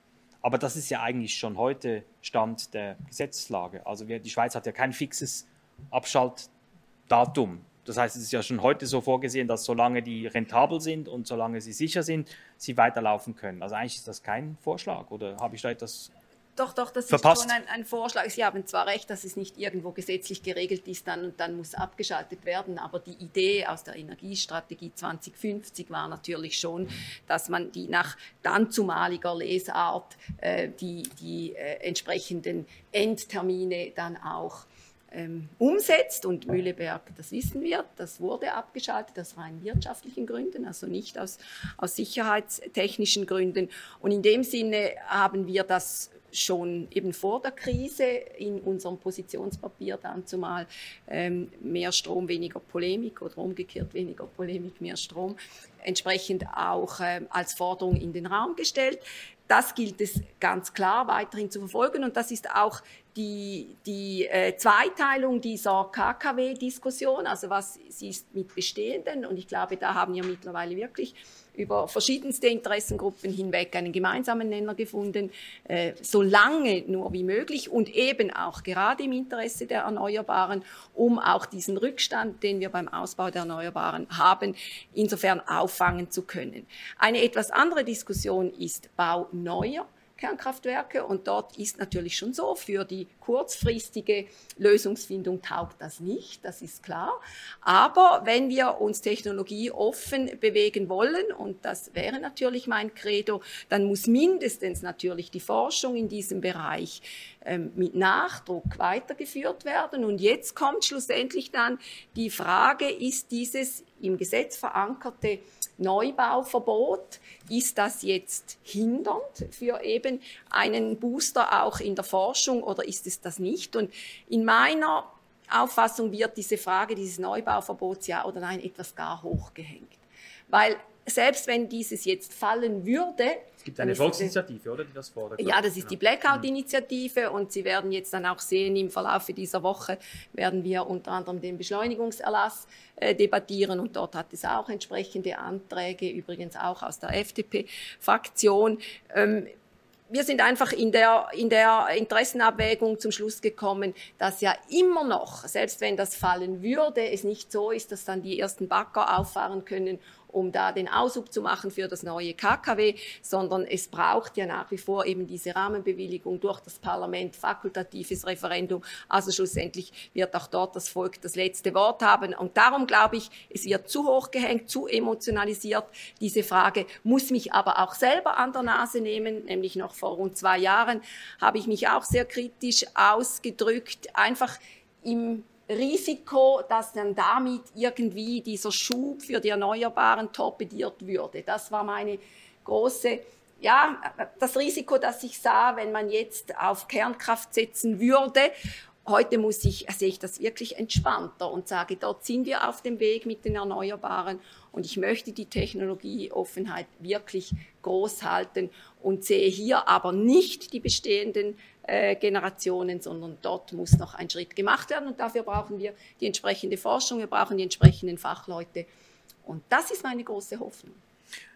Aber das ist ja eigentlich schon heute Stand der Gesetzeslage. Also wir, die Schweiz hat ja kein fixes Abschaltdatum. Das heißt, es ist ja schon heute so vorgesehen, dass solange die rentabel sind und solange sie sicher sind, sie weiterlaufen können. Also eigentlich ist das kein Vorschlag oder habe ich da etwas doch, doch, das verpasst. ist schon ein, ein, Vorschlag. Sie haben zwar recht, dass es nicht irgendwo gesetzlich geregelt ist dann und dann muss abgeschaltet werden, aber die Idee aus der Energiestrategie 2050 war natürlich schon, dass man die nach dann zumaliger Lesart äh, die, die äh, entsprechenden Endtermine dann auch ähm, umsetzt. Und Mühleberg, das wissen wir, das wurde abgeschaltet aus rein wirtschaftlichen Gründen, also nicht aus, aus sicherheitstechnischen Gründen. Und in dem Sinne haben wir das schon eben vor der Krise in unserem Positionspapier dann zumal ähm, mehr Strom, weniger Polemik oder umgekehrt weniger Polemik, mehr Strom, entsprechend auch ähm, als Forderung in den Raum gestellt. Das gilt es ganz klar weiterhin zu verfolgen und das ist auch die, die äh, Zweiteilung dieser KKW-Diskussion, also was ist mit bestehenden und ich glaube, da haben wir mittlerweile wirklich über verschiedenste Interessengruppen hinweg einen gemeinsamen Nenner gefunden, äh, so lange nur wie möglich und eben auch gerade im Interesse der Erneuerbaren, um auch diesen Rückstand, den wir beim Ausbau der Erneuerbaren haben, insofern auffangen zu können. Eine etwas andere Diskussion ist Bau neuer Kernkraftwerke. Und dort ist natürlich schon so, für die kurzfristige Lösungsfindung taugt das nicht, das ist klar. Aber wenn wir uns technologieoffen bewegen wollen, und das wäre natürlich mein Credo, dann muss mindestens natürlich die Forschung in diesem Bereich ähm, mit Nachdruck weitergeführt werden. Und jetzt kommt schlussendlich dann die Frage, ist dieses im Gesetz verankerte Neubauverbot, ist das jetzt hindernd für eben einen Booster auch in der Forschung oder ist es das nicht? Und in meiner Auffassung wird diese Frage dieses Neubauverbots ja oder nein etwas gar hochgehängt. Weil selbst wenn dieses jetzt fallen würde, es gibt eine Volksinitiative, oder, die das fordert? Ja, das ist die Blackout-Initiative und Sie werden jetzt dann auch sehen, im Verlauf dieser Woche werden wir unter anderem den Beschleunigungserlass äh, debattieren und dort hat es auch entsprechende Anträge, übrigens auch aus der FDP-Fraktion. Ähm, wir sind einfach in der, in der Interessenabwägung zum Schluss gekommen, dass ja immer noch, selbst wenn das fallen würde, es nicht so ist, dass dann die ersten Bagger auffahren können um da den Aushub zu machen für das neue KKW, sondern es braucht ja nach wie vor eben diese Rahmenbewilligung durch das Parlament, fakultatives Referendum. Also schlussendlich wird auch dort das Volk das letzte Wort haben. Und darum glaube ich, es wird zu hoch gehängt, zu emotionalisiert. Diese Frage muss mich aber auch selber an der Nase nehmen, nämlich noch vor rund zwei Jahren habe ich mich auch sehr kritisch ausgedrückt, einfach im Risiko, dass dann damit irgendwie dieser Schub für die Erneuerbaren torpediert würde. Das war meine große, ja, das Risiko, das ich sah, wenn man jetzt auf Kernkraft setzen würde. Heute muss ich, sehe ich das wirklich entspannter und sage, dort sind wir auf dem Weg mit den Erneuerbaren und ich möchte die Technologieoffenheit wirklich groß halten und sehe hier aber nicht die bestehenden äh, Generationen, sondern dort muss noch ein Schritt gemacht werden und dafür brauchen wir die entsprechende Forschung, wir brauchen die entsprechenden Fachleute und das ist meine große Hoffnung.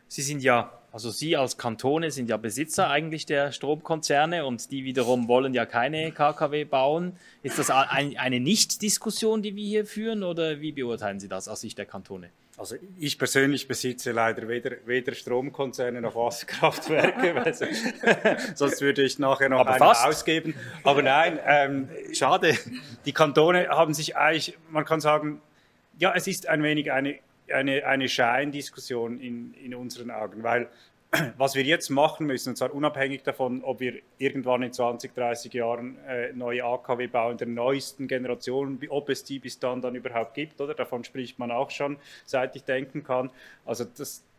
Sie sind ja, also Sie als Kantone sind ja Besitzer eigentlich der Stromkonzerne und die wiederum wollen ja keine KKW bauen. Ist das eine Nicht-Diskussion, die wir hier führen oder wie beurteilen Sie das aus Sicht der Kantone? Also ich persönlich besitze leider weder, weder Stromkonzerne noch Wasserkraftwerke, sonst würde ich nachher noch Aber ausgeben. Aber nein, ähm, schade. Die Kantone haben sich eigentlich, man kann sagen, ja, es ist ein wenig eine, eine, eine Scheindiskussion in, in unseren Augen, weil was wir jetzt machen müssen, und zwar unabhängig davon, ob wir irgendwann in 20, 30 Jahren äh, neue AKW bauen, der neuesten Generation, ob es die bis dann dann überhaupt gibt, oder? Davon spricht man auch schon, seit ich denken kann. Also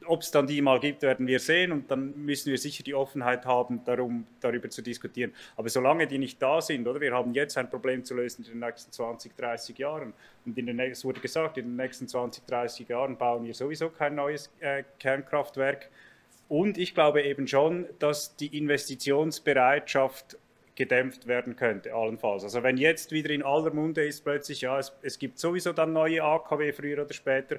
ob es dann die mal gibt, werden wir sehen und dann müssen wir sicher die Offenheit haben, darum, darüber zu diskutieren. Aber solange die nicht da sind, oder? Wir haben jetzt ein Problem zu lösen in den nächsten 20, 30 Jahren. Und in den, es wurde gesagt, in den nächsten 20, 30 Jahren bauen wir sowieso kein neues äh, Kernkraftwerk. Und ich glaube eben schon, dass die Investitionsbereitschaft gedämpft werden könnte, allenfalls. Also wenn jetzt wieder in aller Munde ist plötzlich, ja, es, es gibt sowieso dann neue AKW früher oder später,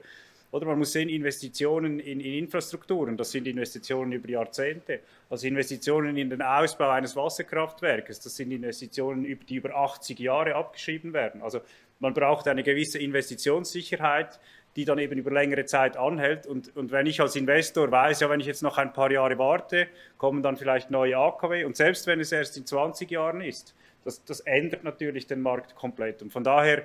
oder man muss sehen, Investitionen in, in, Infrastrukturen, das sind Investitionen über Jahrzehnte. Also Investitionen in den Ausbau eines Wasserkraftwerkes, das sind Investitionen, die über 80 Jahre abgeschrieben werden. Also man braucht eine gewisse Investitionssicherheit, die dann eben über längere Zeit anhält. Und, und wenn ich als Investor weiß, ja, wenn ich jetzt noch ein paar Jahre warte, kommen dann vielleicht neue AKW. Und selbst wenn es erst in 20 Jahren ist, das, das ändert natürlich den Markt komplett. Und von daher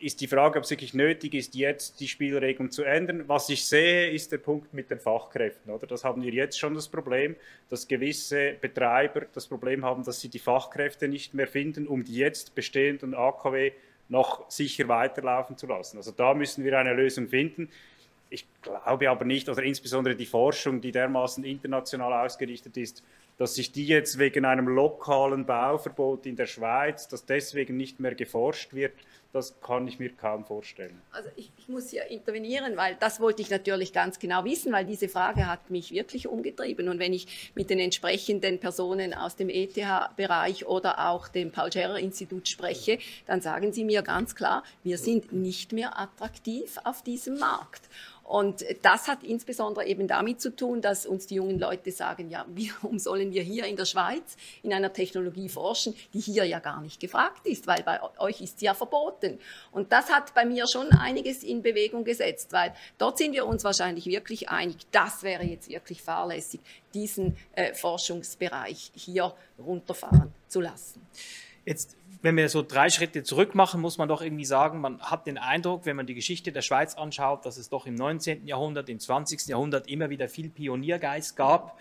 ist die Frage, ob es wirklich nötig ist, jetzt die Spielregeln zu ändern. Was ich sehe, ist der Punkt mit den Fachkräften. Oder? Das haben wir jetzt schon das Problem, dass gewisse Betreiber das Problem haben, dass sie die Fachkräfte nicht mehr finden, um die jetzt bestehenden AKW noch sicher weiterlaufen zu lassen. Also da müssen wir eine Lösung finden. Ich glaube aber nicht, oder insbesondere die Forschung, die dermaßen international ausgerichtet ist, dass sich die jetzt wegen einem lokalen Bauverbot in der Schweiz, dass deswegen nicht mehr geforscht wird, das kann ich mir kaum vorstellen. Also ich, ich, muss hier intervenieren, weil das wollte ich natürlich ganz genau wissen, weil diese Frage hat mich wirklich umgetrieben. Und wenn ich mit den entsprechenden Personen aus dem ETH-Bereich oder auch dem Paul-Scherrer-Institut spreche, dann sagen sie mir ganz klar, wir sind nicht mehr attraktiv auf diesem Markt. Und das hat insbesondere eben damit zu tun, dass uns die jungen Leute sagen, ja, warum sollen wir hier in der Schweiz in einer Technologie forschen, die hier ja gar nicht gefragt ist, weil bei euch ist sie ja verboten. Und das hat bei mir schon einiges in Bewegung gesetzt, weil dort sind wir uns wahrscheinlich wirklich einig, das wäre jetzt wirklich fahrlässig, diesen äh, Forschungsbereich hier runterfahren zu lassen. Jetzt wenn wir so drei Schritte zurück machen, muss man doch irgendwie sagen, man hat den Eindruck, wenn man die Geschichte der Schweiz anschaut, dass es doch im 19. Jahrhundert, im 20. Jahrhundert immer wieder viel Pioniergeist gab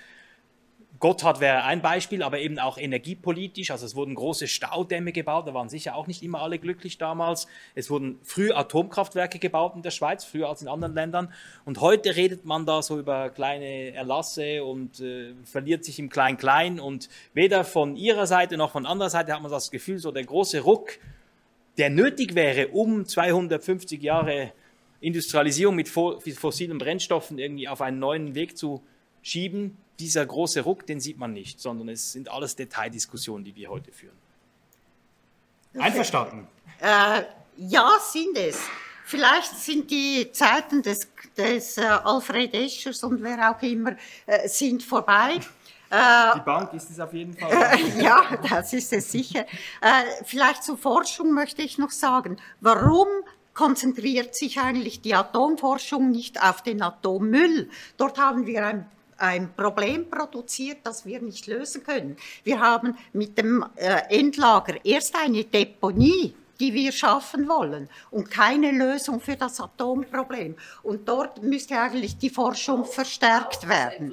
Gotthard wäre ein Beispiel, aber eben auch energiepolitisch. Also es wurden große Staudämme gebaut, da waren sicher auch nicht immer alle glücklich damals. Es wurden früh Atomkraftwerke gebaut in der Schweiz, früher als in anderen Ländern. Und heute redet man da so über kleine Erlasse und äh, verliert sich im Klein-Klein. Und weder von ihrer Seite noch von anderer Seite hat man das Gefühl, so der große Ruck, der nötig wäre, um 250 Jahre Industrialisierung mit fossilen Brennstoffen irgendwie auf einen neuen Weg zu schieben, dieser große Ruck, den sieht man nicht, sondern es sind alles Detaildiskussionen, die wir heute führen. Einverstanden? Äh, ja, sind es. Vielleicht sind die Zeiten des, des äh, Alfred Eschers und wer auch immer äh, sind vorbei. Äh, die Bank ist es auf jeden Fall. Äh, ja, das ist es sicher. Äh, vielleicht zur Forschung möchte ich noch sagen, warum konzentriert sich eigentlich die Atomforschung nicht auf den Atommüll? Dort haben wir ein ein Problem produziert, das wir nicht lösen können. Wir haben mit dem äh, Endlager erst eine Deponie, die wir schaffen wollen und keine Lösung für das Atomproblem. Und dort müsste eigentlich die Forschung verstärkt werden.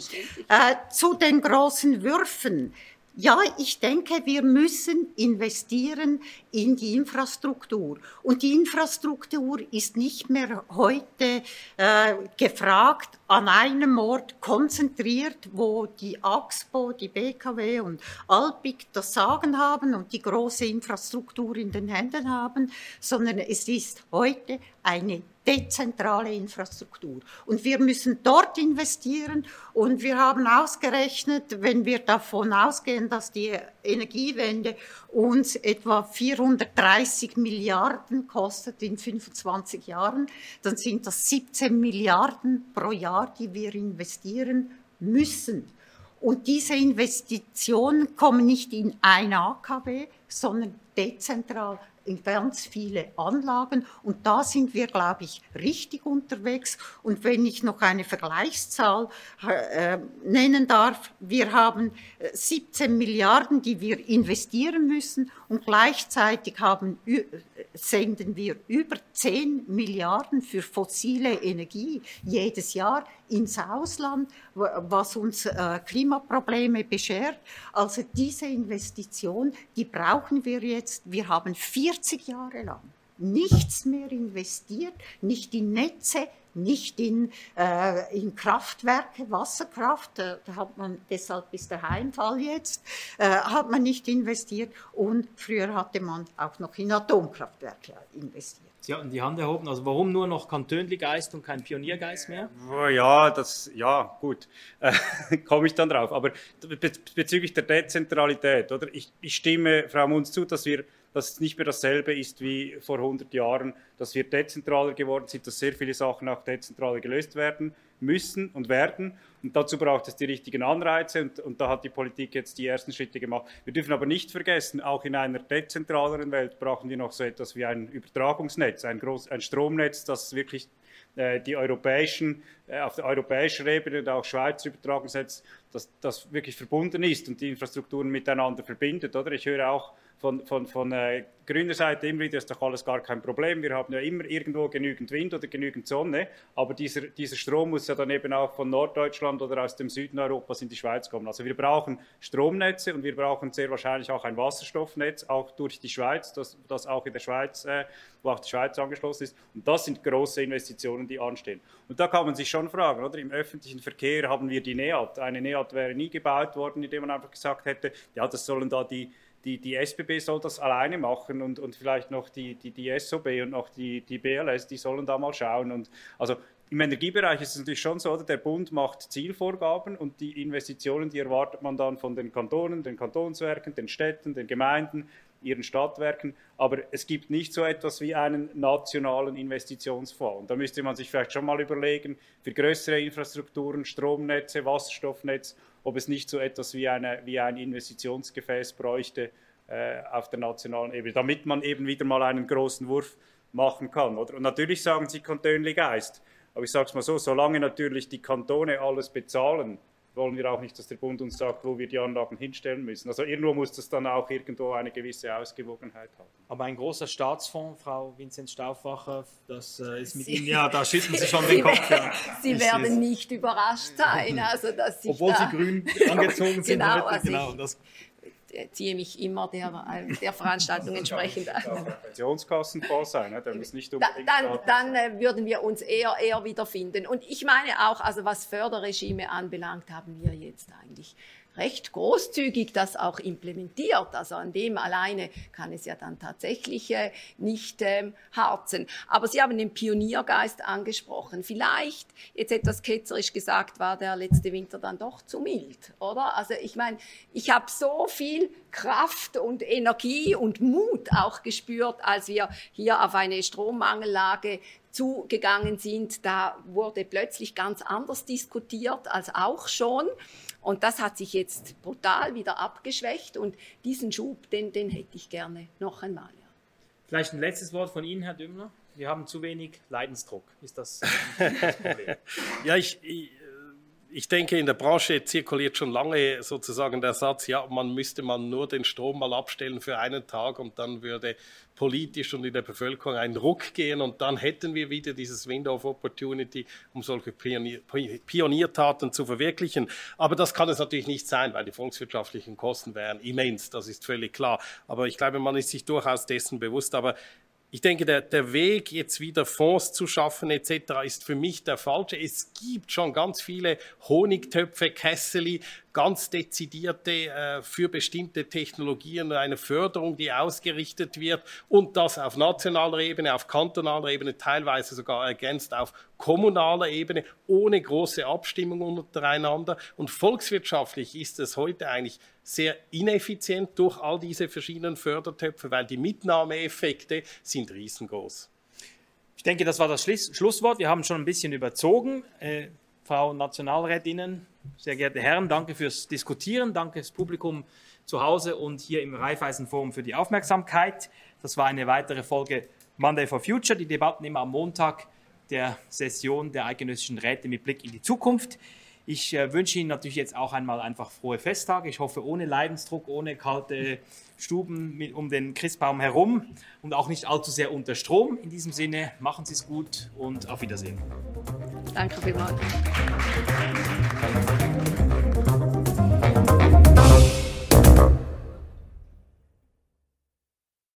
Äh, zu den großen Würfen. Ja, ich denke, wir müssen investieren in die Infrastruktur. Und die Infrastruktur ist nicht mehr heute äh, gefragt, an einem Ort konzentriert, wo die AXPO, die BKW und Alpic das Sagen haben und die große Infrastruktur in den Händen haben, sondern es ist heute eine dezentrale Infrastruktur. Und wir müssen dort investieren. Und wir haben ausgerechnet, wenn wir davon ausgehen, dass die Energiewende uns etwa 430 Milliarden kostet in 25 Jahren, dann sind das 17 Milliarden pro Jahr, die wir investieren müssen. Und diese Investitionen kommen nicht in ein AKW, sondern dezentral in ganz viele Anlagen und da sind wir, glaube ich, richtig unterwegs. Und wenn ich noch eine Vergleichszahl äh, nennen darf, wir haben 17 äh, Milliarden, die wir investieren müssen und gleichzeitig haben senden wir über 10 Milliarden für fossile Energie jedes Jahr ins Ausland, was uns äh, Klimaprobleme beschert. Also diese Investition, die brauchen wir jetzt. Wir haben 40 Jahre lang nichts mehr investiert, nicht in Netze, nicht in, äh, in Kraftwerke, Wasserkraft, äh, da hat man, deshalb ist der Heimfall jetzt, äh, hat man nicht investiert. Und früher hatte man auch noch in Atomkraftwerke investiert. Sie hatten die Hand erhoben, also warum nur noch Kantönli-Geist und kein Pioniergeist mehr? Ja, das, ja, gut, äh, komme ich dann drauf. Aber bezüglich der Dezentralität, oder? Ich, ich stimme Frau Munz zu, dass wir dass es nicht mehr dasselbe ist wie vor 100 Jahren, dass wir dezentraler geworden sind, dass sehr viele Sachen auch dezentraler gelöst werden müssen und werden. Und dazu braucht es die richtigen Anreize und, und, da hat die Politik jetzt die ersten Schritte gemacht. Wir dürfen aber nicht vergessen, auch in einer dezentraleren Welt brauchen wir noch so etwas wie ein Übertragungsnetz, ein, Groß, ein Stromnetz, das wirklich äh, die europäischen, äh, auf der europäischen Ebene und auch Schweizer Übertragungsnetz, dass das wirklich verbunden ist und die Infrastrukturen miteinander verbindet. Oder? Ich höre auch von, von, von äh, grüner Seite immer wieder ist doch alles gar kein Problem. Wir haben ja immer irgendwo genügend Wind oder genügend Sonne, aber dieser, dieser Strom muss ja dann eben auch von Norddeutschland oder aus dem Süden Europas in die Schweiz kommen. Also wir brauchen Stromnetze und wir brauchen sehr wahrscheinlich auch ein Wasserstoffnetz, auch durch die Schweiz, das, das auch in der Schweiz, äh, wo auch die Schweiz angeschlossen ist. Und das sind große Investitionen, die anstehen. Und da kann man sich schon fragen, oder? Im öffentlichen Verkehr haben wir die NEAT. Eine NEAT wäre nie gebaut worden, indem man einfach gesagt hätte, ja, das sollen da die die, die SBB soll das alleine machen und, und vielleicht noch die, die, die SOB und noch die, die BLS, die sollen da mal schauen. Und also im Energiebereich ist es natürlich schon so, der Bund macht Zielvorgaben und die Investitionen, die erwartet man dann von den Kantonen, den Kantonswerken, den Städten, den Gemeinden, ihren Stadtwerken. Aber es gibt nicht so etwas wie einen nationalen Investitionsfonds. Und da müsste man sich vielleicht schon mal überlegen, für größere Infrastrukturen, Stromnetze, Wasserstoffnetz, ob es nicht so etwas wie, eine, wie ein Investitionsgefäß bräuchte äh, auf der nationalen Ebene, damit man eben wieder mal einen großen Wurf machen kann. Oder? Und natürlich sagen Sie Kantönli Geist. Aber ich sage es mal so, solange natürlich die Kantone alles bezahlen, wollen wir auch nicht, dass der Bund uns sagt, wo wir die Anlagen hinstellen müssen. Also irgendwo muss das dann auch irgendwo eine gewisse Ausgewogenheit haben. Aber ein großer Staatsfonds, Frau Vinzenz Stauffacher, das äh, ist mit Sie, Ihnen, ja, da schütteln Sie schon den Kopf. Ja. Sie werden nicht überrascht sein. Also, dass Obwohl da, Sie grün angezogen sind. genau, also genau, ich, das ziehe mich immer der, der Veranstaltung entsprechend an. Pensionskassenfonds sein, ne? der muss nicht unbedingt Dann, dann äh, würden wir uns eher, eher wiederfinden. Und ich meine auch, also was Förderregime anbelangt, haben wir jetzt eigentlich recht großzügig das auch implementiert. Also an dem alleine kann es ja dann tatsächlich äh, nicht ähm, harzen. Aber Sie haben den Pioniergeist angesprochen. Vielleicht, jetzt etwas ketzerisch gesagt, war der letzte Winter dann doch zu mild, oder? Also ich meine, ich habe so viel Kraft und Energie und Mut auch gespürt, als wir hier auf eine Strommangellage zugegangen sind. Da wurde plötzlich ganz anders diskutiert als auch schon. Und das hat sich jetzt brutal wieder abgeschwächt und diesen Schub, den, den hätte ich gerne noch einmal. Ja. Vielleicht ein letztes Wort von Ihnen, Herr Dümmler. Wir haben zu wenig Leidensdruck. Ist das, das Problem? ja, ich, ich ich denke, in der Branche zirkuliert schon lange sozusagen der Satz, ja, man müsste man nur den Strom mal abstellen für einen Tag und dann würde politisch und in der Bevölkerung ein Ruck gehen und dann hätten wir wieder dieses Window of Opportunity, um solche Pionier, Pioniertaten zu verwirklichen. Aber das kann es natürlich nicht sein, weil die volkswirtschaftlichen Kosten wären immens, das ist völlig klar. Aber ich glaube, man ist sich durchaus dessen bewusst. Aber ich denke, der, der Weg, jetzt wieder Fonds zu schaffen etc., ist für mich der falsche. Es gibt schon ganz viele Honigtöpfe, Kesseli, ganz dezidierte äh, für bestimmte Technologien eine Förderung, die ausgerichtet wird und das auf nationaler Ebene, auf kantonaler Ebene, teilweise sogar ergänzt auf kommunaler Ebene, ohne große Abstimmungen untereinander. Und volkswirtschaftlich ist es heute eigentlich sehr ineffizient durch all diese verschiedenen Fördertöpfe, weil die Mitnahmeeffekte sind riesengroß. Ich denke, das war das Schlusswort. Wir haben schon ein bisschen überzogen. Äh, Frau Nationalrätinnen, sehr geehrte Herren, danke fürs Diskutieren, danke das Publikum zu Hause und hier im Raiffeisenforum für die Aufmerksamkeit. Das war eine weitere Folge Monday for Future, die Debatten immer am Montag der Session der eidgenössischen Räte mit Blick in die Zukunft. Ich äh, wünsche Ihnen natürlich jetzt auch einmal einfach frohe Festtage. Ich hoffe ohne Leidensdruck, ohne kalte Stuben um den Christbaum herum und auch nicht allzu sehr unter Strom. In diesem Sinne, machen Sie es gut und auf Wiedersehen. Danke vielmals.